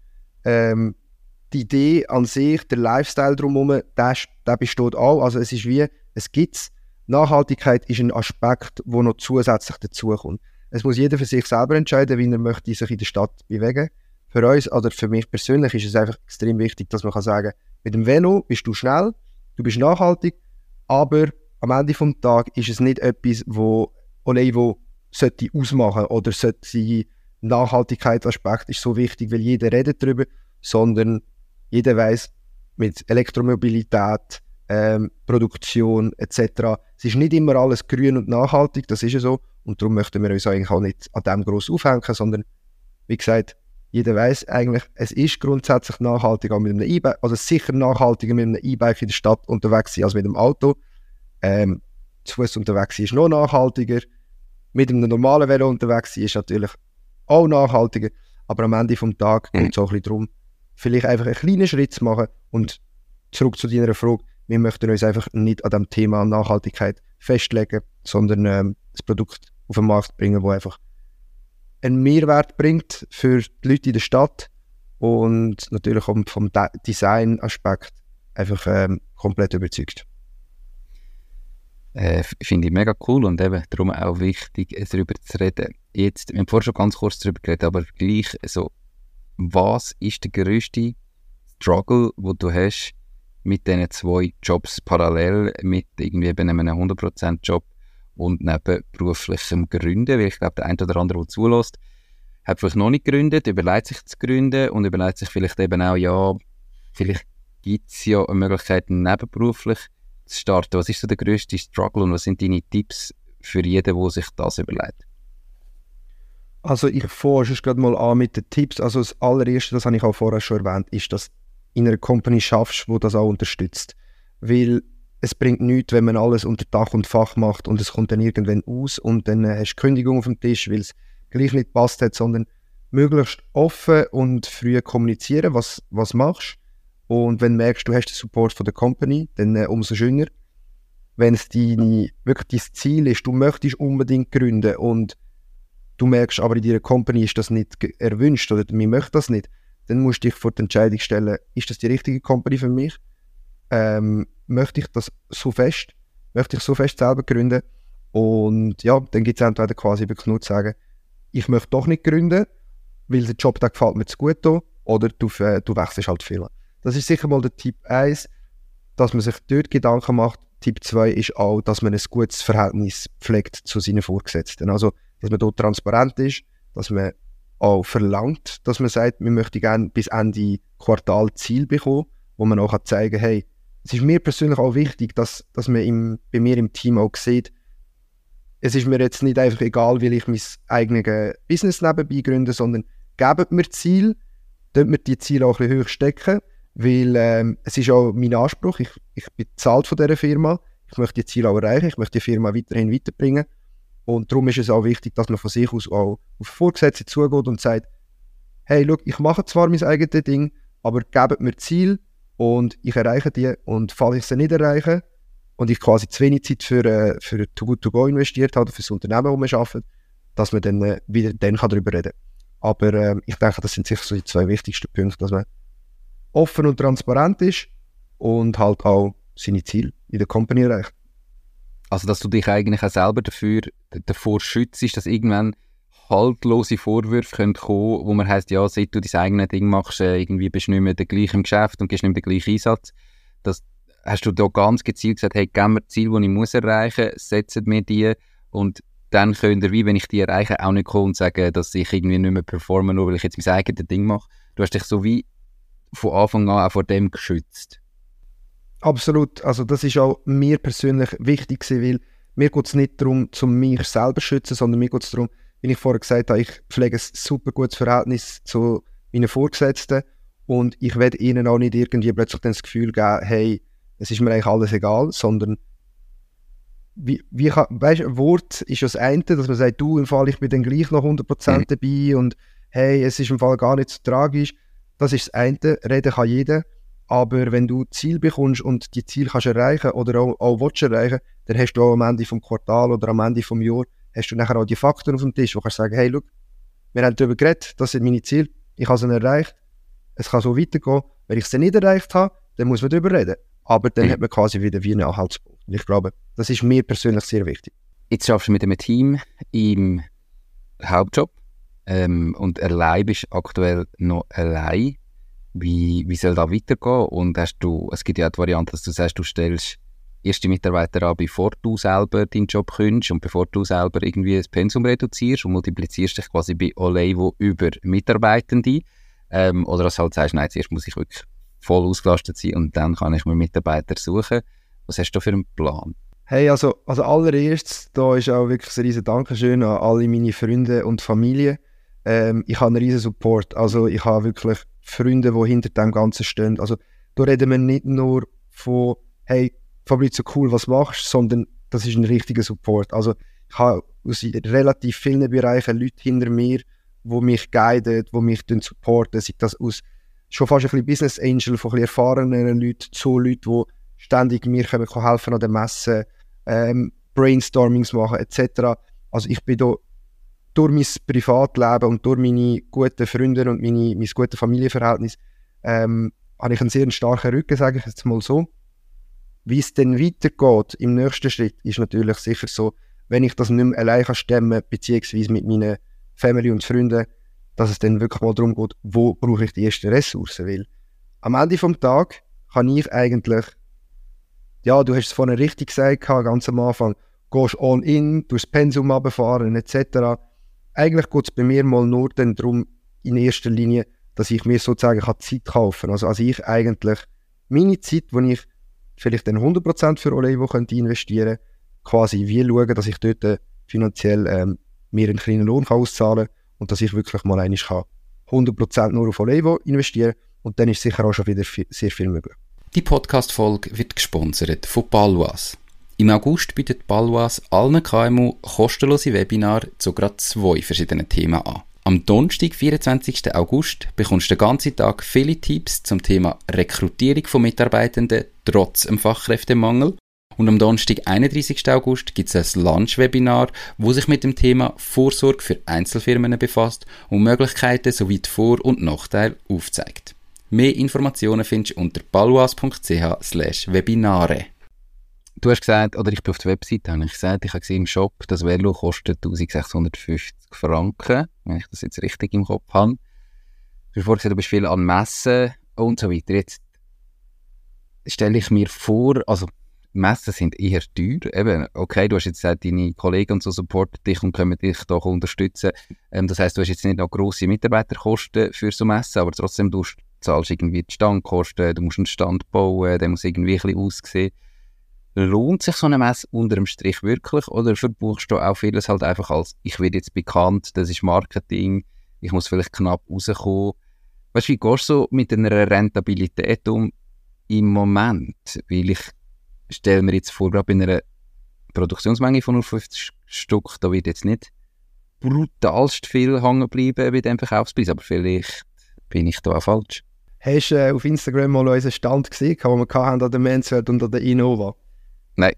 [SPEAKER 2] ähm, die Idee an sich, der Lifestyle drumherum, der, der besteht auch. Also es ist wie, es gibt Nachhaltigkeit ist ein Aspekt, der noch zusätzlich dazukommt. Es muss jeder für sich selber entscheiden, wie er möchte sich in der Stadt bewegen. Für uns oder für mich persönlich ist es einfach extrem wichtig, dass man kann sagen, mit dem Velo bist du schnell, du bist nachhaltig, aber am Ende des Tages ist es nicht etwas, wo Olevo sollte ausmachen oder sollte Nachhaltigkeitsaspekt ist so wichtig, weil jeder redet darüber, sondern jeder weiß, mit Elektromobilität, ähm, Produktion etc. Es ist nicht immer alles grün und nachhaltig, das ist ja so. Und darum möchten wir uns eigentlich auch nicht an dem groß aufhängen, sondern wie gesagt, jeder weiß eigentlich, es ist grundsätzlich nachhaltiger mit einem E-Bike, also sicher nachhaltiger mit einem E-Bike in der Stadt unterwegs sein als mit einem Auto. Ähm, zu Fuß unterwegs ist noch nachhaltiger. Mit einem normalen Velo unterwegs sein ist natürlich auch nachhaltiger. Aber am Ende des Tages geht es auch ein bisschen darum, vielleicht einfach einen kleinen Schritt zu machen und zurück zu deiner Frage, wir möchten uns einfach nicht an dem Thema Nachhaltigkeit festlegen, sondern ähm, das Produkt auf den Markt bringen, das einfach einen Mehrwert bringt für die Leute in der Stadt und natürlich auch vom De Design-Aspekt einfach ähm, komplett überzeugt.
[SPEAKER 1] Äh, Finde ich mega cool und eben darum auch wichtig, darüber zu reden. Jetzt, wir haben vorhin schon ganz kurz darüber geredet, aber gleich so was ist der größte Struggle, wo du hast mit diesen zwei Jobs parallel, mit irgendwie eben einem 100% Job und neben beruflichem Gründen, weil ich glaube, der eine oder andere, der zulässt, hat vielleicht noch nicht gegründet, überlegt sich zu gründen und überlegt sich vielleicht eben auch, ja, vielleicht gibt es ja eine Möglichkeit, nebenberuflich zu starten, was ist so der grösste Struggle und was sind deine Tipps für jeden, der sich das überlegt?
[SPEAKER 2] Also ich fange gerade mal an mit den Tipps. Also das allererste, das habe ich auch vorher schon erwähnt, ist, dass du in einer Company schaffst, wo das auch unterstützt. Weil es bringt nichts, wenn man alles unter Dach und Fach macht und es kommt dann irgendwann aus und dann äh, hast du Kündigung auf dem Tisch, weil es gleich nicht passt hat, sondern möglichst offen und früh kommunizieren, was, was machst. Und wenn du merkst, du hast den Support von der Company, dann äh, umso schöner. Wenn es deine, wirklich dein Ziel ist, du möchtest unbedingt gründen und du merkst aber in deiner Company ist das nicht erwünscht oder mir möchte das nicht, dann musst du dich vor die Entscheidung stellen, ist das die richtige Company für mich? Ähm, möchte ich das so fest? Möchte ich so fest selber gründen? Und ja, dann gibt es entweder quasi wirklich nur zu sagen, ich möchte doch nicht gründen, weil der Job da gefällt mir zu gut hier, oder du, äh, du wechselst halt viel. Das ist sicher mal der Tipp 1, dass man sich dort Gedanken macht. Tipp 2 ist auch, dass man ein gutes Verhältnis pflegt zu seinen Vorgesetzten. Also, dass man dort transparent ist, dass man auch verlangt, dass man sagt, wir möchten gerne bis Ende Quartal Ziel bekommen, wo man auch zeigen kann, hey, es ist mir persönlich auch wichtig, dass, dass man im, bei mir im Team auch sieht, es ist mir jetzt nicht einfach egal, wie ich mein eigenes Business nebenbei gründe, sondern gebt mir Ziel, dort mir die Ziele auch ein bisschen hoch stecken, weil ähm, es ist auch mein Anspruch, ich, ich bin bezahlt von dieser Firma, ich möchte die Ziele auch erreichen, ich möchte die Firma weiterhin weiterbringen und darum ist es auch wichtig, dass man von sich aus auch auf Vorgesetzte zugeht und sagt, hey, look, ich mache zwar mein eigenes Ding, aber gebt mir Ziel, und ich erreiche die und falls ich sie nicht erreiche und ich quasi zu wenig Zeit für, äh, für Too Good To Go investiert habe, für das Unternehmen, wo wir arbeiten, dass man dann äh, wieder dann darüber reden kann. Aber äh, ich denke, das sind sicher so die zwei wichtigsten Punkte, dass man offen und transparent ist und halt auch seine Ziele in der Company erreicht.
[SPEAKER 1] Also, dass du dich eigentlich auch selber dafür, davor schützt, dass irgendwann haltlose Vorwürfe können kommen, wo man heißt, ja, seit du dein eigenes Ding machst, äh, irgendwie bist du nicht mehr der gleiche im Geschäft und gibst nicht mehr den gleichen Einsatz. Das hast du da ganz gezielt gesagt, hey, gib mir Ziel, die ich muss erreichen, setzt mir die und dann könnt ihr, wie wenn ich die erreiche, auch nicht kommen und sagen, dass ich irgendwie nicht mehr performe, nur weil ich jetzt mein eigenes Ding mache. Du hast dich so wie von Anfang an auch vor dem geschützt.
[SPEAKER 2] Absolut. Also das ist auch mir persönlich wichtig gewesen, weil mir geht es nicht darum, zum mich selber zu schützen, sondern mir geht es darum, wie ich vorher gesagt habe, ich pflege ein super gutes Verhältnis zu meinen Vorgesetzten und ich werde ihnen auch nicht irgendwie plötzlich das Gefühl geben, hey, es ist mir eigentlich alles egal, sondern wie, wie kann, weißt, ein Wort ist das eine, dass man sagt, du, im Fall, ich bin dann gleich noch 100% mhm. dabei und hey, es ist im Fall gar nicht so tragisch. Das ist das eine, reden kann jeder, aber wenn du Ziel bekommst und die Ziel kannst erreichen oder auch, auch willst erreichen, dann hast du auch am Ende vom Quartal oder am Ende vom Jahr hast du nachher auch die Faktoren auf dem Tisch, wo du kannst sagen, hey, look, wir haben darüber geredet, das sind meine Ziele, ich habe sie erreicht, es kann so weitergehen. Wenn ich sie nicht erreicht habe, dann muss man darüber reden. Aber dann mhm. hat man quasi wieder wie einen Anhaltspunkt. Und ich glaube, das ist mir persönlich sehr wichtig.
[SPEAKER 1] Jetzt schaffst du mit einem Team im Hauptjob ähm, und allein bist aktuell noch allein. Wie, wie soll das weitergehen? Und hast du, es gibt ja auch die Variante, dass du sagst, du stellst erste Mitarbeiter an, bevor du selber deinen Job kündigst und bevor du selber irgendwie das Pensum reduzierst und multiplizierst dich quasi bei Olevo über Mitarbeitende. Ähm, oder dass du halt sagst, nein, zuerst muss ich wirklich voll ausgelastet sein und dann kann ich mir Mitarbeiter suchen. Was hast du für einen Plan?
[SPEAKER 2] Hey, also, also allererstes, da ist auch wirklich ein riesen Dankeschön an alle meine Freunde und Familie. Ähm, ich habe einen riesen Support. Also ich habe wirklich Freunde, die hinter dem Ganzen stehen. Also da reden wir nicht nur von, hey, Fabrizio, cool, was machst du, sondern das ist ein richtiger Support. Also ich habe aus relativ vielen Bereichen Leute hinter mir, die mich guiden, die mich supporten, sei das aus schon fast ein bisschen Business Angel von ein erfahrenen Leuten zu Leuten, die ständig mir können helfen an der Messe, ähm, Brainstormings machen etc. Also ich bin da durch mein Privatleben und durch meine guten Freunde und meine, mein gutes Familienverhältnis ähm, habe ich einen sehr starken Rücken, sage ich jetzt mal so. Wie es dann weitergeht im nächsten Schritt, ist natürlich sicher so, wenn ich das nicht mehr allein kann stemmen beziehungsweise mit meinen Family und Freunden, dass es dann wirklich mal darum geht, wo brauche ich die ersten Ressourcen. Weil am Ende des Tages kann ich eigentlich, ja, du hast es vorhin richtig gesagt, ganz am Anfang, gehst all in, durchs Pensum runterfahren etc. Eigentlich geht es bei mir mal nur dann darum, in erster Linie, dass ich mir sozusagen Zeit kaufen kann. Also, also ich eigentlich meine Zeit, die ich vielleicht dann 100% für Olevo könnte investieren quasi wie schauen, dass ich dort äh, finanziell ähm, mir einen kleinen Lohn kann auszahlen kann und dass ich wirklich mal einmal kann 100% nur auf Olevo investieren und dann ist sicher auch schon wieder sehr viel möglich.
[SPEAKER 3] Die Podcast-Folge wird gesponsert von Balwas. Im August bietet Balwas allen KMU kostenlose Webinare zu gerade zwei verschiedenen Themen an. Am Donnerstag, 24. August, bekommst du den ganzen Tag viele Tipps zum Thema Rekrutierung von Mitarbeitenden trotz dem Fachkräftemangel. Und am Donnerstag, 31. August, gibt es ein Lunch-Webinar, wo sich mit dem Thema Vorsorge für Einzelfirmen befasst und Möglichkeiten sowie die Vor- und Nachteile aufzeigt. Mehr Informationen findest du unter balwas.ch/webinare.
[SPEAKER 1] Du hast gesagt, oder ich bin auf der Webseite, habe ich gesagt, ich habe gesehen im Shop, das Velo kostet 1650 Franken, wenn ich das jetzt richtig im Kopf habe. Du hast vorhin gesagt, du bist viel an Messen und so weiter. Jetzt stelle ich mir vor, also Messen sind eher teuer. Eben, okay, du hast jetzt gesagt, deine Kollegen und so supporten dich und können dich doch unterstützen. Ähm, das heißt, du hast jetzt nicht noch grosse Mitarbeiterkosten für so Messen, aber trotzdem du zahlst irgendwie die Standkosten, du musst einen Stand bauen, der muss irgendwie ein bisschen aussehen. Lohnt sich so eine Messe unter dem Strich wirklich oder verbuchst du auch vieles halt einfach als, ich werde jetzt bekannt, das ist Marketing, ich muss vielleicht knapp rauskommen. Weißt du, wie gehst du so mit einer Rentabilität um im Moment? Weil ich stelle mir jetzt vor, gerade bei einer Produktionsmenge von nur 50 Stück, da wird jetzt nicht brutalst viel hängen bleiben bei dem Verkaufspreis, aber vielleicht bin ich da auch falsch.
[SPEAKER 2] Hast du äh, auf Instagram mal unseren Stand gesehen, den wir hatten an der Manswelt und an der Innova?
[SPEAKER 1] Nein.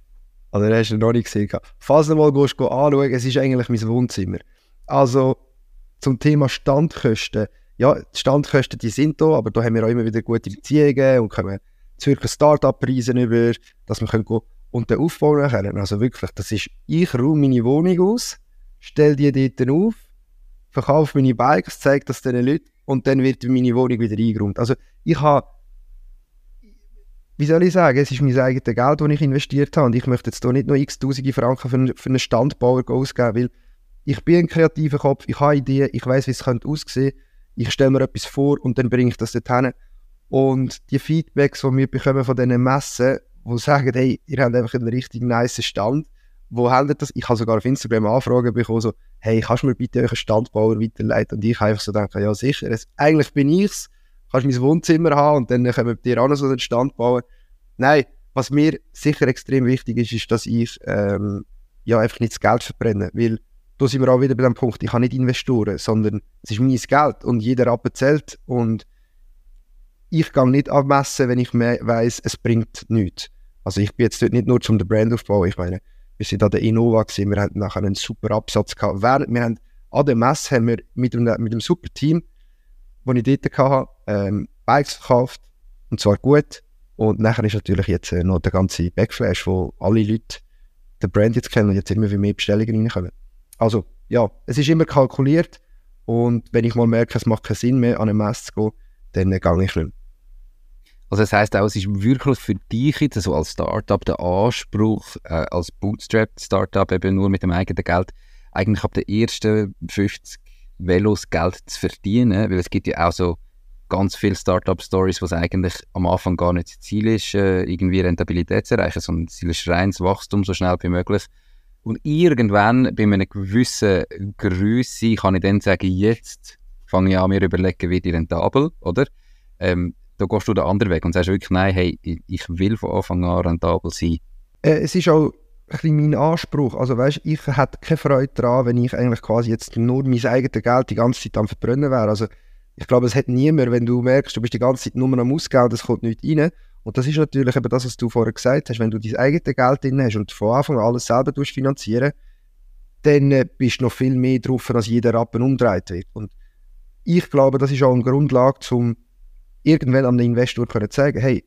[SPEAKER 2] Also, den hast du noch nicht gesehen. Falls du mal gehst, anschauen, es ist eigentlich mein Wohnzimmer. Also, zum Thema Standkosten. Ja, die Standkosten, die sind da, aber da haben wir auch immer wieder gute Beziehungen und können Zürcher Start-up-Preise über, dass wir können und den aufbauen können. Also wirklich, das ist, ich räume meine Wohnung aus, stelle die dort auf, verkaufe meine Bikes, zeige das den Leuten und dann wird meine Wohnung wieder eingeräumt. Also ich habe wie soll ich sagen, es ist mein eigenes Geld, das ich investiert habe und ich möchte jetzt hier nicht nur x tausende Franken für, einen, für einen Standbauer ausgeben, weil ich bin ein kreativer Kopf, ich habe Ideen, ich weiß, wie es könnte aussehen, ich stelle mir etwas vor und dann bringe ich das dorthin. Und die Feedbacks, die wir bekommen von diesen Messen, die sagen, hey, ihr habt einfach einen richtig nice Stand, wo habt das? Ich habe sogar auf Instagram Anfragen bekommen, so, hey, kannst du mir bitte euren Standbauer weiterleiten? Und ich habe einfach so gedacht, ja sicher, es, eigentlich bin ich es, kannst mein Wohnzimmer haben und dann können wir dir auch noch so einen Stand bauen. Nein, was mir sicher extrem wichtig ist, ist, dass ich ähm, ja einfach nicht das Geld verbrenne, weil da sind wir auch wieder bei dem Punkt, ich habe nicht Investoren, sondern es ist mein Geld und jeder Rappen zählt und ich gehe nicht abmessen, wenn ich weiß, es bringt nichts. Also ich bin jetzt dort nicht nur zum Brand aufbauen, ich meine, wir sind an der Innova gewesen, wir hatten nachher einen super Absatz gehabt. Wir haben, an der Messe haben wir mit einem, mit einem super Team die ich dort hatte, ähm, Bikes verkauft. Und zwar gut. Und nachher ist natürlich jetzt äh, noch der ganze Backflash, wo alle Leute den Brand jetzt kennen und jetzt immer mehr Bestellungen reinkommen. Also, ja, es ist immer kalkuliert. Und wenn ich mal merke, es macht keinen Sinn mehr, an eine Messe zu gehen, dann äh, gehe ich nicht mehr.
[SPEAKER 1] Also das heißt auch, es ist wirklich für dich jetzt also als Startup der Anspruch, äh, als Bootstrap-Startup eben nur mit dem eigenen Geld, eigentlich ab den ersten 50 Velos Geld zu verdienen, weil es gibt ja auch so ganz viele Startup-Stories, was eigentlich am Anfang gar nicht das Ziel ist, äh, irgendwie Rentabilität zu erreichen, sondern das Ziel ist reines Wachstum so schnell wie möglich. Und irgendwann, bei einer gewissen Größe, kann ich dann sagen, jetzt fange ich an, mir überlegen, wie die rentabel, oder? Ähm, da gehst du den anderen Weg und sagst wirklich, nein, hey, ich will von Anfang an rentabel sein.
[SPEAKER 2] Äh, es ist auch bisschen mein Anspruch. Also weißt, ich hätte keine Freude daran, wenn ich eigentlich quasi jetzt nur mein eigenes Geld die ganze Zeit am verbrennen wäre. Also ich glaube, es hat niemand, wenn du merkst, du bist die ganze Zeit nur am Ausgeld, es kommt nichts rein. Und das ist natürlich eben das, was du vorher gesagt hast. Wenn du dein eigenes Geld drin hast und von Anfang an alles selber finanzieren dann äh, bist du noch viel mehr drauf, als jeder Rappen umdreht wird. Und ich glaube, das ist auch eine Grundlage, um irgendwann an den Investor zu sagen, hey,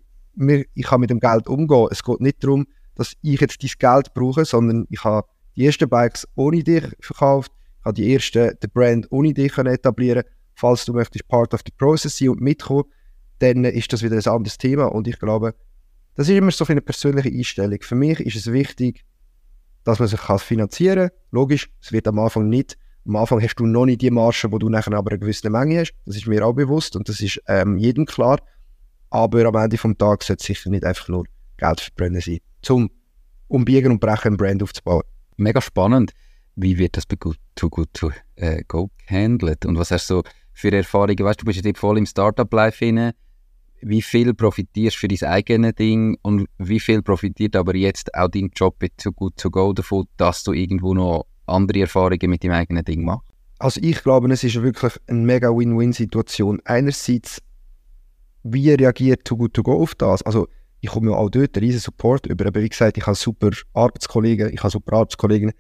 [SPEAKER 2] ich kann mit dem Geld umgehen. Es geht nicht darum, dass ich jetzt dein Geld brauche, sondern ich habe die ersten Bikes ohne dich verkauft, ich habe die ersten, den Brand ohne dich etablieren Falls du möchtest Part of the Process sein und mitkommen, dann ist das wieder ein anderes Thema und ich glaube, das ist immer so eine persönliche Einstellung. Für mich ist es wichtig, dass man sich finanzieren kann. Logisch, es wird am Anfang nicht. Am Anfang hast du noch nicht die Marge, wo du nachher aber eine gewisse Menge hast. Das ist mir auch bewusst und das ist ähm, jedem klar. Aber am Ende des Tages sollte es sicher nicht einfach nur Geld verbrennen sein, zum umbiegen und brechen einen Brand aufzubauen.
[SPEAKER 1] Mega spannend. Wie wird das bei Good to Good to äh, Go gehandelt? Und was hast du so für Erfahrungen? Weißt du, bist jetzt voll im Startup-Life. Wie viel profitierst du für dein eigenes Ding und wie viel profitiert aber jetzt auch dein Job bei Too Good To Go davon, dass du irgendwo noch andere Erfahrungen mit deinem eigenen Ding machst?
[SPEAKER 2] Also ich glaube, es ist wirklich eine mega Win-Win-Situation. Einerseits, wie reagiert Too Good To Go auf das? Also ich komme ja auch dort riesen Support über. Aber wie gesagt, ich habe super Arbeitskollegen, ich habe super Arbeitskollegen,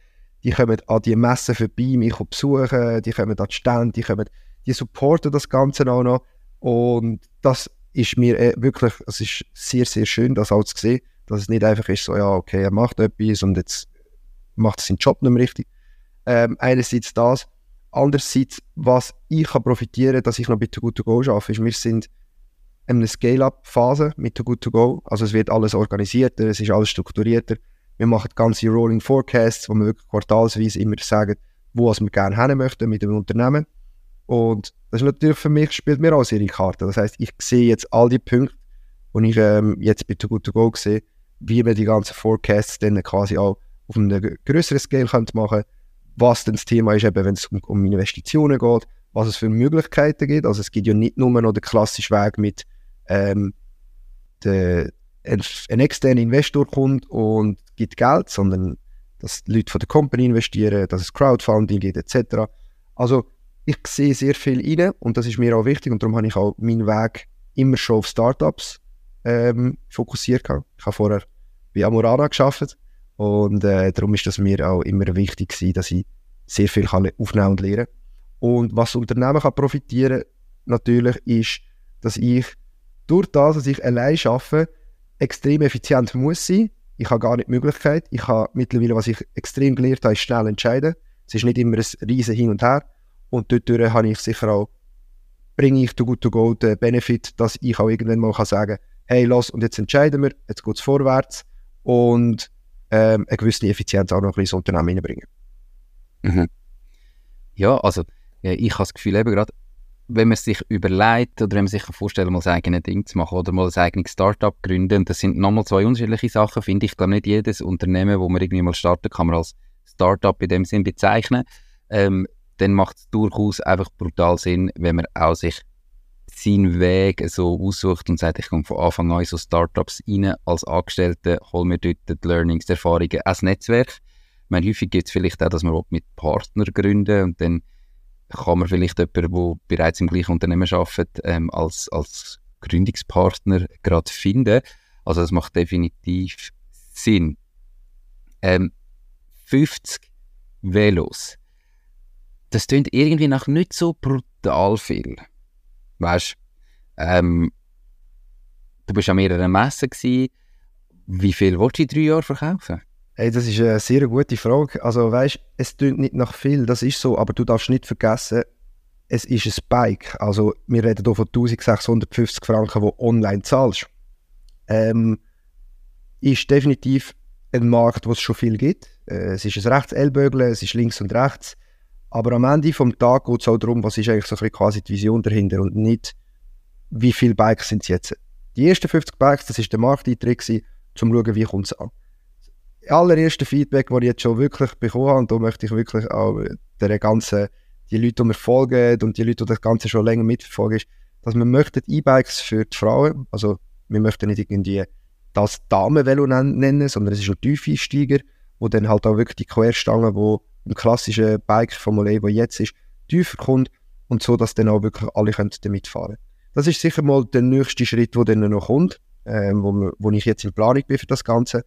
[SPEAKER 2] die kommen an die Messen vorbei, mich besuchen, die kommen an die Stände, die, kommen, die supporten das Ganze auch noch. Und das ist mir äh, wirklich, es ist sehr, sehr schön, das auch zu sehen, dass es nicht einfach ist so, ja, okay, er macht etwas und jetzt macht er seinen Job nicht mehr richtig. Ähm, einerseits das. Andererseits, was ich kann profitieren dass ich noch bei Too Good To Go arbeite, ist, wir sind in einer Scale-Up-Phase mit Too Good To Go. Also es wird alles organisierter, es ist alles strukturierter. Wir machen ganze Rolling Forecasts, wo wir wirklich quartalsweise immer sagen, wo wir gerne hin möchten mit dem Unternehmen. Und das ist natürlich für mich, spielt mir auch sehr in Karte. Das heißt, ich sehe jetzt all die Punkte, die ich ähm, jetzt bei Too Good To Go sehe, wie wir die ganzen Forecasts dann quasi auch auf einem größeren Scale können machen was dann das Thema ist, eben, wenn es um, um Investitionen geht, was es für Möglichkeiten gibt. Also es gibt ja nicht nur noch den klassischen Weg mit ähm, der, ein, ein externer Investor kommt und gibt Geld, sondern dass die Leute von der Company investieren, dass es Crowdfunding gibt etc. Also ich sehe sehr viel rein und das ist mir auch wichtig und darum habe ich auch meinen Weg immer schon auf Startups ähm, fokussiert. Ich habe vorher bei Amorana geschafft und äh, darum ist das mir auch immer wichtig gewesen, dass ich sehr viel kann aufnehmen und lernen Und was Unternehmen kann profitieren natürlich ist, dass ich durch das, dass ich allein arbeite, extrem effizient muss sein. Ich habe gar nicht die Möglichkeit. Ich habe mittlerweile, was ich extrem gelernt habe, ist schnell entscheiden. Es ist nicht immer ein riesen Hin und Her. Und dort habe ich sicher auch, bringe ich to good to go den Benefit, dass ich auch irgendwann mal kann sagen hey, los, und jetzt entscheiden wir, jetzt geht es vorwärts und ähm, eine gewisse Effizienz auch noch ein ins Unternehmen reinbringen.
[SPEAKER 1] Mhm. Ja, also ich habe das Gefühl, eben gerade wenn man sich überlegt oder wenn man sich vorstellen mal sein eigenes Ding zu machen oder mal ein eigenes Startup gründen, das sind nochmal zwei unterschiedliche Sachen, finde ich. Ich glaube, nicht jedes Unternehmen, wo man irgendwie mal startet, kann man als Startup in dem Sinn bezeichnen. Ähm, dann macht es durchaus einfach brutal Sinn, wenn man auch sich seinen Weg so aussucht und sagt, ich komme von Anfang an in so Startups rein als Angestellte, hol mir dort die Learnings, die Erfahrungen, als Netzwerk. Ich meine, häufig gibt es vielleicht auch, dass man mit Partnern gründen und dann kann man vielleicht jemanden, der bereits im gleichen Unternehmen arbeitet, ähm, als, als Gründungspartner gerade finden. Also das macht definitiv Sinn. Ähm, 50 Velos. Das klingt irgendwie nach nicht so brutal viel. Weißt ähm, du bist an mehreren Messen gewesen. Wie viel willst du in drei Jahren verkaufen?
[SPEAKER 2] Hey, das ist eine sehr gute Frage. Also weißt, es klingt nicht nach viel, das ist so, aber du darfst nicht vergessen, es ist ein Bike. Also wir reden hier von 1650 Franken, die online zahlst. Ähm, ist definitiv ein Markt, wo es schon viel gibt. Äh, es ist ein rechts Ellbögeln, es ist links und rechts. Aber am Ende des Tages geht es auch darum, was ist eigentlich so ein quasi die Vision dahinter und nicht, wie viele Bikes sind es jetzt. Die ersten 50 Bikes, das war der Markteintritt, um zu schauen, wie kommt es an allererste Feedback, das ich jetzt schon wirklich bekommen habe, und da möchte ich wirklich auch der ganzen, die Leute, die mir folgen und die Leute, die das Ganze schon länger mitverfolgen, ist, dass wir möchten E-Bikes für die Frauen, also wir möchten nicht irgendwie das Damenvelo nennen, sondern es ist ein Tiefeinsteiger, wo dann halt auch wirklich die Querstange, wo im klassischen Bike vom Molay, wo jetzt ist, tiefer kommt und so, dass dann auch wirklich alle damit fahren können. Das ist sicher mal der nächste Schritt, der dann noch kommt, ähm, wo, wo ich jetzt in Planung bin für das Ganze.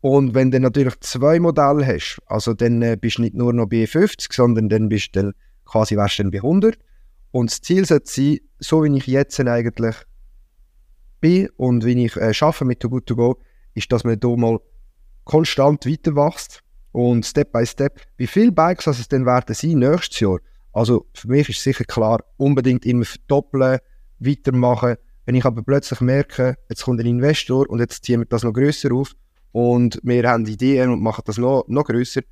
[SPEAKER 2] Und wenn du natürlich zwei Modelle hast, also dann äh, bist du nicht nur noch bei 50, sondern dann bist du quasi wärst dann bei 100. Und das Ziel sollte sein, so wie ich jetzt eigentlich bin und wie ich äh, arbeite mit Too Good To Go, ist, dass man hier mal konstant weiter wächst und Step by Step, wie viele Bikes also es dann werden sein nächstes Jahr. Also für mich ist sicher klar, unbedingt immer verdoppeln, weitermachen. Wenn ich aber plötzlich merke, jetzt kommt ein Investor und jetzt ziehen wir das noch grösser auf, und wir haben Ideen und machen das noch, noch grösser,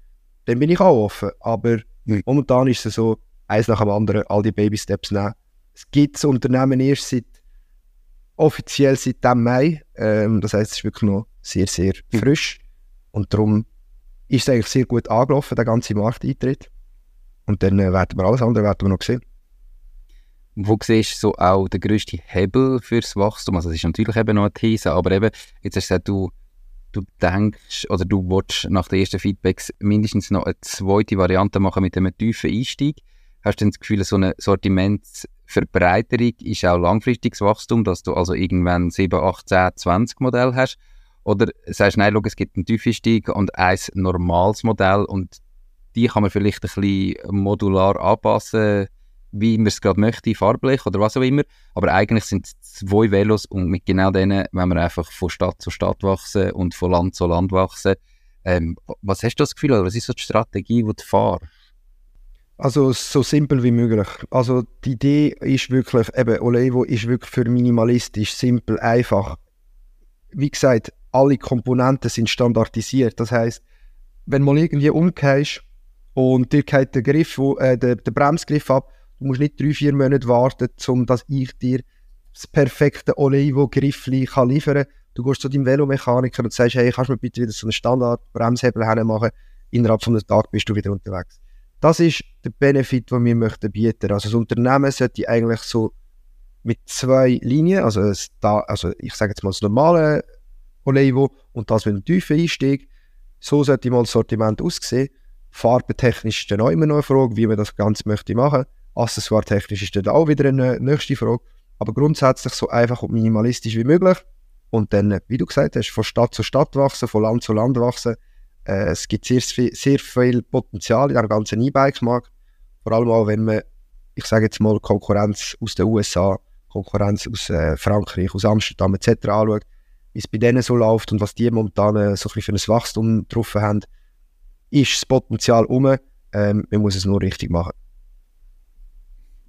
[SPEAKER 2] dann bin ich auch offen. Aber mhm. momentan ist es so, eins nach dem anderen, all die Baby-Steps nehmen. Es gibt das Unternehmen erst seit offiziell seit dem Mai. Ähm, das heißt, es ist wirklich noch sehr, sehr mhm. frisch. Und darum ist es eigentlich sehr gut angelaufen, der ganze Markteintritt. Und dann äh, werden wir alles andere werden wir noch sehen.
[SPEAKER 1] Wo siehst du so auch den grössten Hebel fürs Wachstum? Also es ist natürlich eben noch eine These, aber eben, jetzt hast du gesagt, du, du denkst oder du willst nach den ersten Feedbacks mindestens noch eine zweite Variante machen mit einem tiefen Einstieg. Hast du das Gefühl, so eine Sortimentsverbreiterung ist auch langfristiges Wachstum, dass du also irgendwann 7, 8, 10, 20 Modell hast? Oder sagst du, nein, schau, es gibt einen Tiefeinstieg und ein normales Modell und die kann man vielleicht ein bisschen modular anpassen, wie man es gerade möchte, farblich oder was auch immer. Aber eigentlich sind es zwei Velos und mit genau denen, wenn wir einfach von Stadt zu Stadt wachsen und von Land zu Land wachsen. Ähm, was hast du das Gefühl oder was ist so die Strategie, die du fahrst?
[SPEAKER 2] Also so simpel wie möglich. Also die Idee ist wirklich, eben Olevo ist wirklich für minimalistisch, simpel, einfach. Wie gesagt, alle Komponenten sind standardisiert. Das heißt, wenn mal irgendwie umkehrst und dir geht der Griff, äh, der, der Bremsgriff ab, du musst nicht drei, vier Monate warten, um dass ich dir das perfekte Olevo-Griffli liefern kann. Du gehst zu deinem Velomechaniker und sagst, hey, kannst du mir bitte wieder so einen Standard-Bremshebel machen? Innerhalb von einem Tag bist du wieder unterwegs. Das ist der Benefit, den wir möchten bieten. Also das Unternehmen sollte eigentlich so mit zwei Linien, also, da, also ich sage jetzt mal das normale Olevo und das mit einem tiefen Einstieg, so sollte mal das Sortiment aussehen. Farbentechnisch ist dann auch immer noch eine Frage, wie man das Ganze möchte machen. Accessoire-technisch ist dann auch wieder eine nächste Frage. Aber grundsätzlich so einfach und minimalistisch wie möglich. Und dann, wie du gesagt hast, von Stadt zu Stadt wachsen, von Land zu Land wachsen. Äh, es gibt sehr, sehr viel Potenzial in diesem ganzen E-Bikes-Markt. Vor allem auch, wenn man, ich sage jetzt mal, Konkurrenz aus den USA, Konkurrenz aus äh, Frankreich, aus Amsterdam etc. anschaut, wie es bei denen so läuft und was die momentan äh, so ein für ein Wachstum getroffen haben, ist das Potenzial um. Ähm, man muss es nur richtig machen.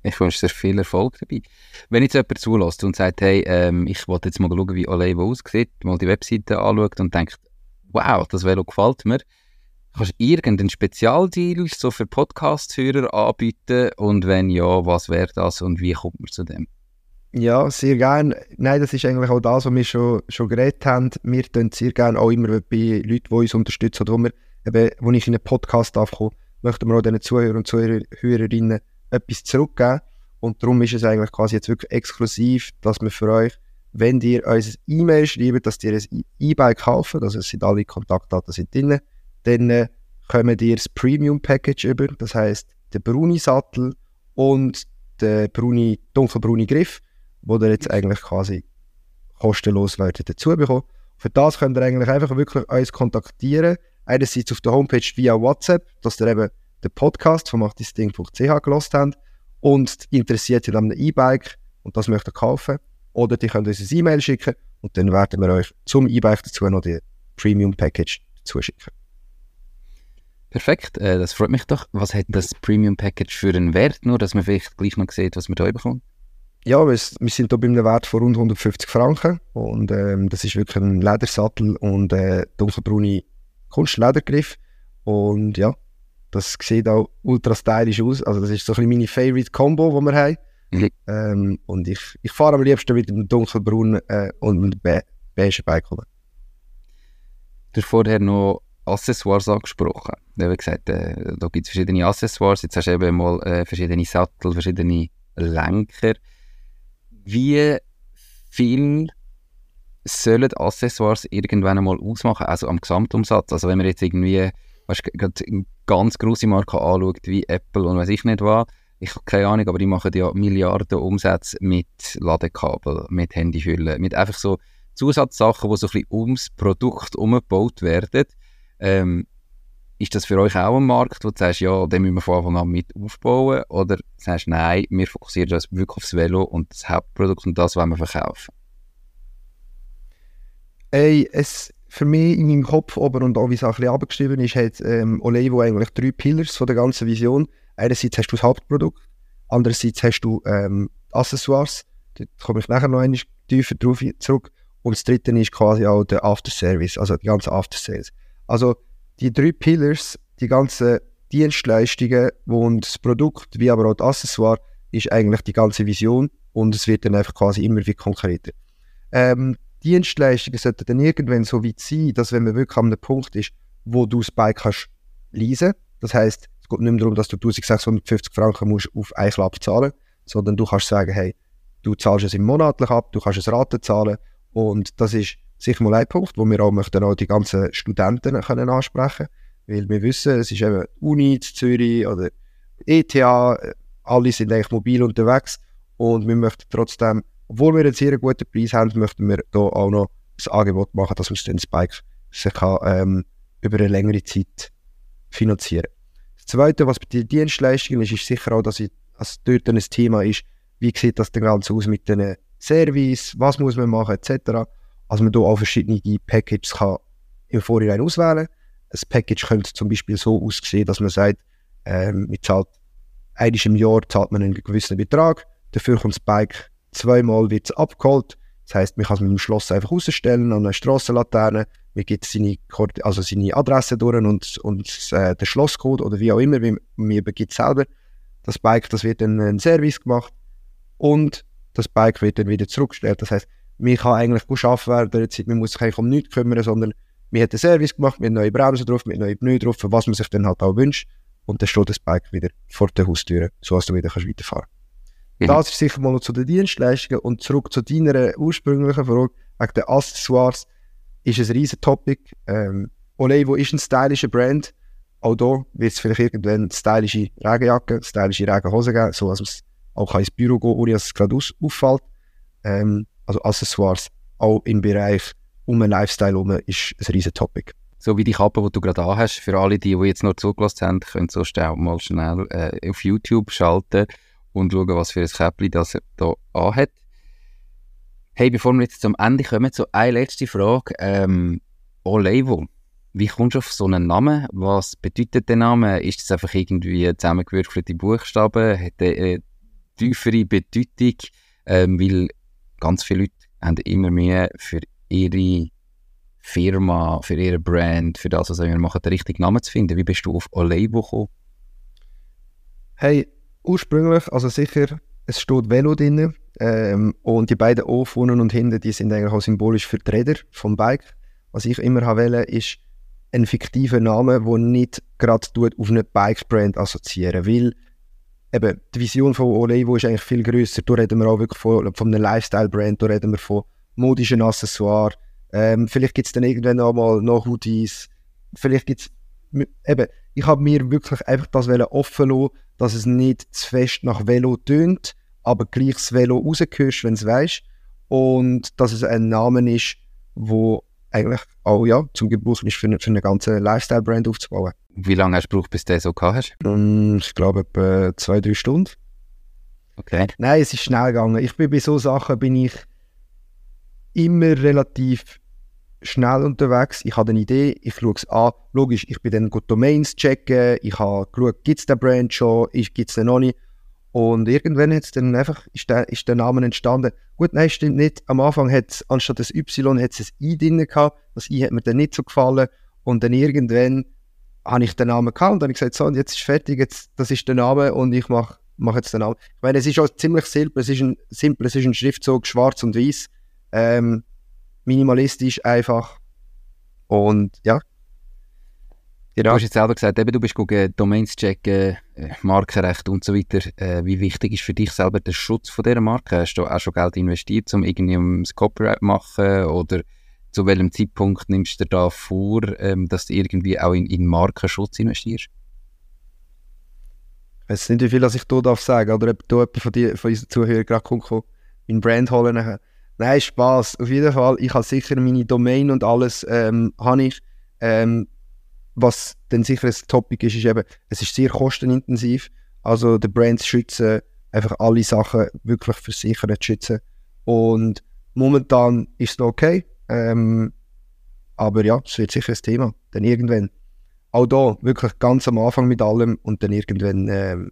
[SPEAKER 1] Ich wünsche dir viel Erfolg dabei. Wenn jetzt jemand zulässt und sagt, hey, ähm, ich wollte jetzt mal schauen, wie Olevo aussieht, mal die Webseite anschaut und denkt, wow, das Velo gefällt mir. Kannst du irgendeinen Spezialdeal so für Podcast-Hörer anbieten? Und wenn ja, was wäre das und wie kommt man zu dem?
[SPEAKER 2] Ja, sehr gerne. Nein, das ist eigentlich auch das, was wir schon, schon geredet haben. Wir tun sehr gerne auch immer bei Leuten, die uns unterstützen oder wo, wir, eben, wo ich in einen Podcast darf möchten wir auch diesen Zuhörern und Zuhörerinnen etwas zurückgeben. Und darum ist es eigentlich quasi jetzt wirklich exklusiv, dass wir für euch wenn ihr uns ein E-Mail schreibt, dass ihr ein E-Bike kauft, also es sind alle Kontaktdaten sind drin, dann äh, kommen ihr das Premium Package über, das heißt der braune Sattel und der braune, dunkelbraune Griff, wo ihr jetzt eigentlich quasi kostenlos werdet dazu bekommen. Für das könnt ihr eigentlich einfach wirklich uns kontaktieren, einerseits auf der Homepage via WhatsApp, dass ihr eben den Podcast von machtisding.ch gelost habt und interessiert sind an einem E-Bike und das möchtet kaufen oder die könnt uns ein E-Mail schicken und dann werden wir euch zum E-Bike dazu noch die Premium Package zuschicken.
[SPEAKER 1] Perfekt, äh, das freut mich doch. Was hat das Premium Package für einen Wert, nur dass man vielleicht gleich noch sieht, was man da bekommt?
[SPEAKER 2] Ja, wir, wir sind hier bei einem Wert von rund 150 Franken und ähm, das ist wirklich ein Ledersattel und äh, dunkelbraune Kunstledergriff und ja, das sieht auch ultra stylisch aus. Also das ist so ein meine Favorite Combo, die wir haben. Mhm. Ähm, und ich, ich fahre am liebsten mit einem dunkelbraunen äh, und einem be beigen Bike. Du
[SPEAKER 1] hast vorher noch Accessoires angesprochen. Du hast gesagt, äh, da gibt es verschiedene Accessoires. Jetzt hast du eben mal äh, verschiedene Sattel, verschiedene Lenker. Wie viel sollen Accessoires irgendwann einmal ausmachen, also am Gesamtumsatz? Also wenn man jetzt irgendwie weißt, eine ganz große Marke anschaut, wie Apple und weiß ich nicht was, ich habe keine Ahnung, aber die machen ja Milliarden Umsätze mit Ladekabel, mit Handyhüllen, mit einfach so Zusatzsachen, die so ein bisschen ums Produkt umgebaut werden. Ähm, ist das für euch auch ein Markt, wo du sagst, ja, den müssen wir von Anfang an mit aufbauen? Oder sagst du, nein, wir fokussieren uns wirklich aufs Velo und das Hauptprodukt und das wollen wir verkaufen?
[SPEAKER 2] Ey, es, für mich in meinem Kopf oben und auch wie es auch ein bisschen abgeschrieben ist, hat ähm, Olevo eigentlich drei Pillars von der ganzen Vision einerseits hast du das Hauptprodukt, andererseits hast du ähm, Accessoires, da komme ich nachher noch einmal tiefer drauf zurück. Und das dritte ist quasi auch der After-Service, also die ganzen After-Sales. Also die drei Pillars, die ganzen Dienstleistungen und das Produkt, wie aber auch das Accessoire, ist eigentlich die ganze Vision und es wird dann einfach quasi immer wie konkreter. Ähm, Dienstleistungen sollten dann irgendwann so weit sein, dass wenn man wirklich an einem Punkt ist, wo du das Bike kannst leasen, das heißt, es geht nicht mehr darum, dass du 1650 Franken musst auf einen Klapp zahlen, sondern du kannst sagen, hey, du zahlst es im monatlich ab, du kannst es Raten zahlen. Und das ist sicher mal ein Punkt, wo wir auch möchten auch die ganzen Studenten können ansprechen, weil wir wissen, es ist eben Uni, Zürich oder ETH, alle sind eigentlich mobil unterwegs und wir möchten trotzdem, obwohl wir einen sehr guten Preis haben, möchten wir da auch noch das Angebot machen, dass man den Spike sich kann, ähm, über eine längere Zeit finanzieren. Das Zweite, was bei den Dienstleistungen ist, ist sicher auch, dass, ich, dass dort ein Thema ist, wie sieht das denn ganz aus mit den Service, was muss man machen, etc. Also man da auch verschiedene Packages kann im Vorhinein auswählen. Ein Package könnte zum Beispiel so aussehen, dass man sagt, ähm, man zahlt einmal im Jahr zahlt man einen gewissen Betrag, dafür kommt das Bike zweimal wird abgeholt. Das heißt, man kann es mit dem Schloss einfach rausstellen an einer Strassenlaterne, man gibt seine, also seine Adresse durch und, und äh, den Schlosscode oder wie auch immer, man, übergibt selber das Bike, das wird dann ein Service gemacht und das Bike wird dann wieder zurückgestellt. Das heißt, man kann eigentlich gut arbeiten während der man muss sich eigentlich um nichts kümmern, sondern man hat einen Service gemacht, mit neuen Bremsen drauf, mit neuen Pneu drauf, was man sich dann halt auch wünscht und dann steht das Bike wieder vor der Haustür, so dass du wieder kannst weiterfahren kannst. Mhm. Das ist sicher mal noch zu den Dienstleistungen und zurück zu deiner ursprünglichen Frage wegen den Accessoires ist ein riesen Topic. Ähm, Olevo ist ein stylischer Brand. Auch da wird es vielleicht irgendwann stylische Regenjacke, stylische Regenhose geben, so dass man auch ins Büro gehen ohne dass es gerade auffällt. Ähm, also Accessoires, auch im Bereich um den Lifestyle herum, ist ein riesen Topic.
[SPEAKER 1] So wie die Kappe, die du gerade hast, für alle, die, die jetzt noch zugelassen haben, können so auch mal schnell äh, auf YouTube schalten und schauen, was für ein Käppchen das hier anhat. Hey, bevor wir jetzt zum Ende kommen, so eine letzte Frage. Ähm, Olevo, wie kommst du auf so einen Namen? Was bedeutet der Name? Ist das einfach irgendwie zusammengewürfelte Buchstaben? Hat der eine tiefere Bedeutung? Ähm, weil ganz viele Leute haben immer mehr für ihre Firma, für ihre Brand, für das, was sie machen, den richtigen Namen zu finden. Wie bist du auf Olevo gekommen?
[SPEAKER 2] Hey, ursprünglich, also sicher, es steht Velo drin ähm, und die beiden O vorne und hinten, die sind eigentlich auch symbolisch für die Räder vom Bike. Was ich immer wollte, ist ein fiktiver Name, der nicht gerade auf eine Bike-Brand assoziieren weil eben die Vision von Olevo ist eigentlich viel grösser. Da reden wir auch wirklich von, von einem Lifestyle-Brand, da reden wir von modischen Accessoires. Ähm, vielleicht gibt es dann irgendwann auch mal noch Hoodies. Vielleicht gibt es eben, ich habe mir wirklich einfach das offen lassen, dass es nicht zu fest nach Velo tönt, aber gleich das Velo rausgehörst, wenn es weißt. Und dass es ein Name ist, wo eigentlich auch ja, zum Gebrauch ist, für, eine, für eine ganze Lifestyle-Brand aufzubauen.
[SPEAKER 1] Wie lange hast du gebraucht, bis du so gehabt hast?
[SPEAKER 2] Um, ich glaube, etwa zwei, drei Stunden.
[SPEAKER 1] Okay.
[SPEAKER 2] Nein, es ist schnell gegangen. Ich bin bei so Sachen bin ich immer relativ schnell unterwegs. Ich habe eine Idee, ich schaue es an. Logisch, ich bin dann gut Domains checken, ich habe geschaut, gibt es den Brand schon, gibt es den noch nicht. Und irgendwann hat's dann einfach, ist, der, ist der Name entstanden. Gut, nein, stimmt nicht. Am Anfang hat es anstatt das Y ein I drin gehabt. Das I hat mir dann nicht so gefallen. Und dann irgendwann habe ich den Namen gehabt und dann habe ich gesagt, so, und jetzt ist fertig, jetzt, das ist der Name und ich mache mach jetzt den Namen. Ich meine, es ist auch ziemlich simpel, es ist ein, simpel, es ist ein Schriftzug, schwarz und weiß. Ähm, minimalistisch einfach. Und ja,
[SPEAKER 1] Genau. Du hast jetzt selber gesagt, eben, du bist gucken, Domains checken, äh, Markenrecht und so weiter. Äh, wie wichtig ist für dich selber der Schutz von dieser Marke? Hast du auch schon Geld investiert, um irgendwie ums Copyright zu machen? Oder zu welchem Zeitpunkt nimmst du dir da vor, ähm, dass du irgendwie auch in, in Markenschutz investierst?
[SPEAKER 2] Ich weiß nicht, wie viel ich hier darf sagen oder ob du jemand von, die, von unseren Zuhörern gerade kommt, in Brand holen nachher. Nein, Spaß. Auf jeden Fall, ich habe sicher meine Domain und alles ähm, habe ich. Ähm, was dann sicher ein Topic ist, ist eben, es ist sehr kostenintensiv. Also die Brands schützen, einfach alle Sachen wirklich versichern zu schützen. Und momentan ist es okay. Ähm, aber ja, es wird sicher ein Thema. Dann irgendwann. Auch da wirklich ganz am Anfang mit allem und dann irgendwann ähm,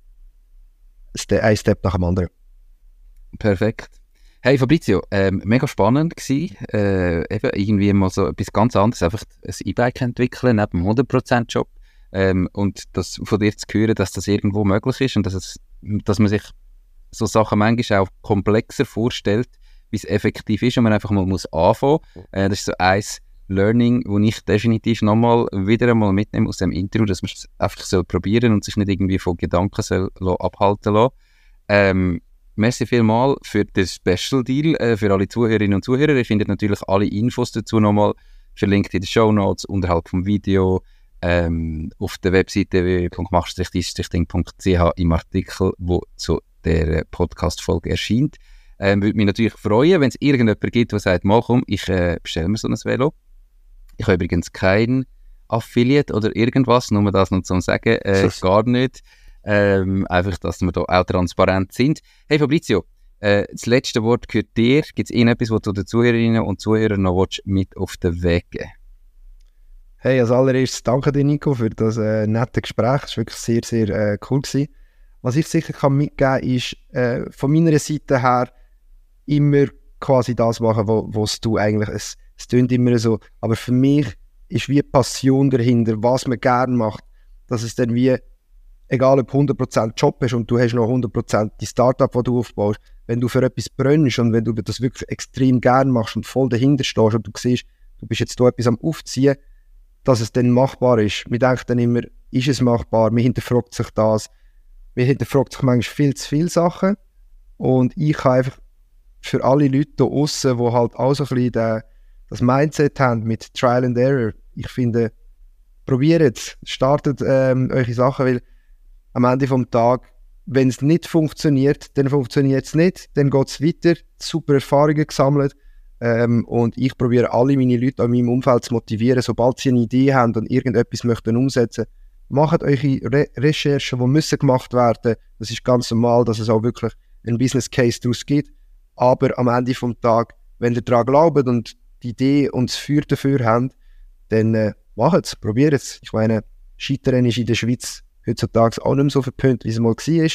[SPEAKER 2] ein Step nach dem anderen.
[SPEAKER 1] Perfekt. Hey Fabrizio, ähm, mega spannend gewesen, äh, eben irgendwie mal so etwas ganz anderes, einfach ein E-Bike entwickeln neben dem 100% Job ähm, und das von dir zu hören, dass das irgendwo möglich ist und dass, es, dass man sich so Sachen manchmal auch komplexer vorstellt, etwas effektiv ist und man einfach mal muss anfangen. Äh, das ist so eins Learning, wo ich definitiv nochmal wieder einmal mitnehme aus dem Interview, dass man es einfach soll probieren und sich nicht irgendwie von Gedanken soll abhalten lassen. Ähm, merci vielmal für den Special Deal äh, für alle Zuhörerinnen und Zuhörer. Ihr findet natürlich alle Infos dazu nochmal verlinkt in den Show Notes unterhalb vom Video ähm, auf der Webseite www.mach-ding.ch im Artikel, wo zu der Podcast-Folge erscheint. Ähm, würde mich natürlich freuen, wenn es irgendjemand gibt, der sagt, mal komm, ich äh, bestelle mir so ein Velo. Ich habe übrigens kein Affiliate oder irgendwas, nur das noch zu sagen, äh, gar nicht. Ähm, einfach, dass wir da auch transparent sind. Hey Fabrizio, äh, das letzte Wort gehört dir. Gibt es irgendetwas, was du den Zuhörerinnen und Zuhörern noch mit auf den Weg geben
[SPEAKER 2] Hey, als allererstes danke dir, Nico, für das äh, nette Gespräch. Es war wirklich sehr, sehr äh, cool. Gewesen. Was ich sicher kann mitgeben kann, ist äh, von meiner Seite her immer quasi das machen, was du eigentlich, es, es klingt immer so, aber für mich ist wie Passion dahinter, was man gerne macht, dass es dann wie, egal ob 100% Job ist und du hast noch 100% die Startup, die du aufbaust, wenn du für etwas brennst und wenn du das wirklich extrem gerne machst und voll dahinter stehst und du siehst, du bist jetzt da etwas am Aufziehen, dass es dann machbar ist. Wir denken dann immer, ist es machbar? Mir hinterfragt sich das. Mir hinterfragt sich manchmal viel zu viele Sachen. Und ich kann einfach für alle Leute da außen, die halt auch so ein bisschen den, das Mindset haben mit Trial and Error, ich finde, probiert es, startet ähm, eure Sachen, weil am Ende vom Tag, wenn es nicht funktioniert, dann funktioniert es nicht, dann geht es weiter, super Erfahrungen gesammelt ähm, und ich probiere alle meine Leute an meinem Umfeld zu motivieren, sobald sie eine Idee haben und irgendetwas möchten umsetzen, macht eure Re Recherchen, die müssen gemacht werden. Das ist ganz normal, dass es auch wirklich einen Business Case daraus gibt. Aber am Ende vom Tag, wenn ihr daran glaubt und die Idee und das Feuer dafür habt, dann äh, macht es, probiert es. Ich meine, Scheitern ist in der Schweiz heutzutage auch nicht mehr so verpönt, wie es mal war.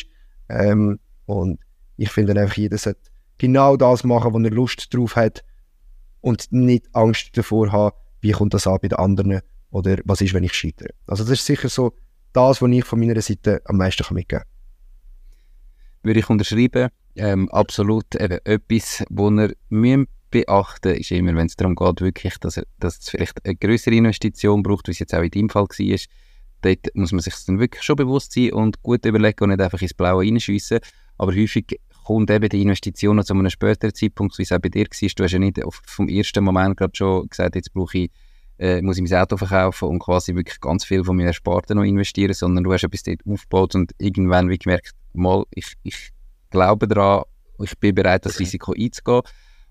[SPEAKER 2] Ähm, und ich finde einfach, jeder sollte genau das machen, wo er Lust drauf hat und nicht Angst davor haben, wie kommt das an bei den anderen oder was ist, wenn ich scheitere. Also das ist sicher so das, was ich von meiner Seite am meisten mitgeben kann.
[SPEAKER 1] Würde ich unterschreiben. Ähm, absolut eben etwas, wo ihr müssen beachten ist immer, wenn es darum geht, wirklich, dass, dass es vielleicht eine größere Investition braucht, wie es jetzt auch in deinem Fall war. Dort muss man sich dann wirklich schon bewusst sein und gut überlegen und nicht einfach ins Blaue reinschiessen. Aber häufig kommt eben die Investition zu einem späteren Zeitpunkt, wie es auch bei dir war. Du hast ja nicht vom ersten Moment gerade schon gesagt, jetzt brauche ich, äh, muss ich mein Auto verkaufen und quasi wirklich ganz viel von meinen Ersparten noch investieren, sondern du hast etwas dort aufgebaut und irgendwann wie gemerkt, mal, ich, ich glaube daran, ich bin bereit, das Risiko einzugehen.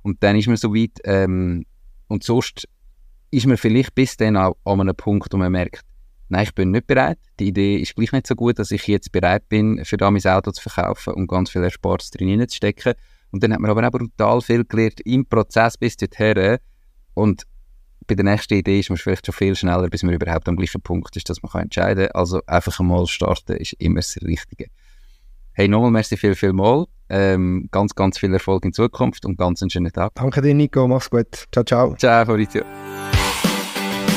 [SPEAKER 1] Und dann ist man so weit, ähm, und sonst ist man vielleicht bis dann auch an einem Punkt, wo man merkt, nein, ich bin nicht bereit. Die Idee ist gleich nicht so gut, dass ich jetzt bereit bin, für da mein Auto zu verkaufen und ganz viel Erspartes drin zu stecken. Und dann hat man aber auch brutal viel gelernt im Prozess bis dorthin. Und bei der nächsten Idee ist man vielleicht schon viel schneller, bis man überhaupt am gleichen Punkt ist, dass man entscheiden kann. Also einfach einmal starten ist immer das Richtige. Hey, nochmal merci viel, viel mal. Ähm, ganz, ganz viel Erfolg in Zukunft und ganz einen schönen Tag.
[SPEAKER 2] Danke dir, Nico. Mach's gut. Ciao, ciao.
[SPEAKER 1] Ciao, Fabrizio.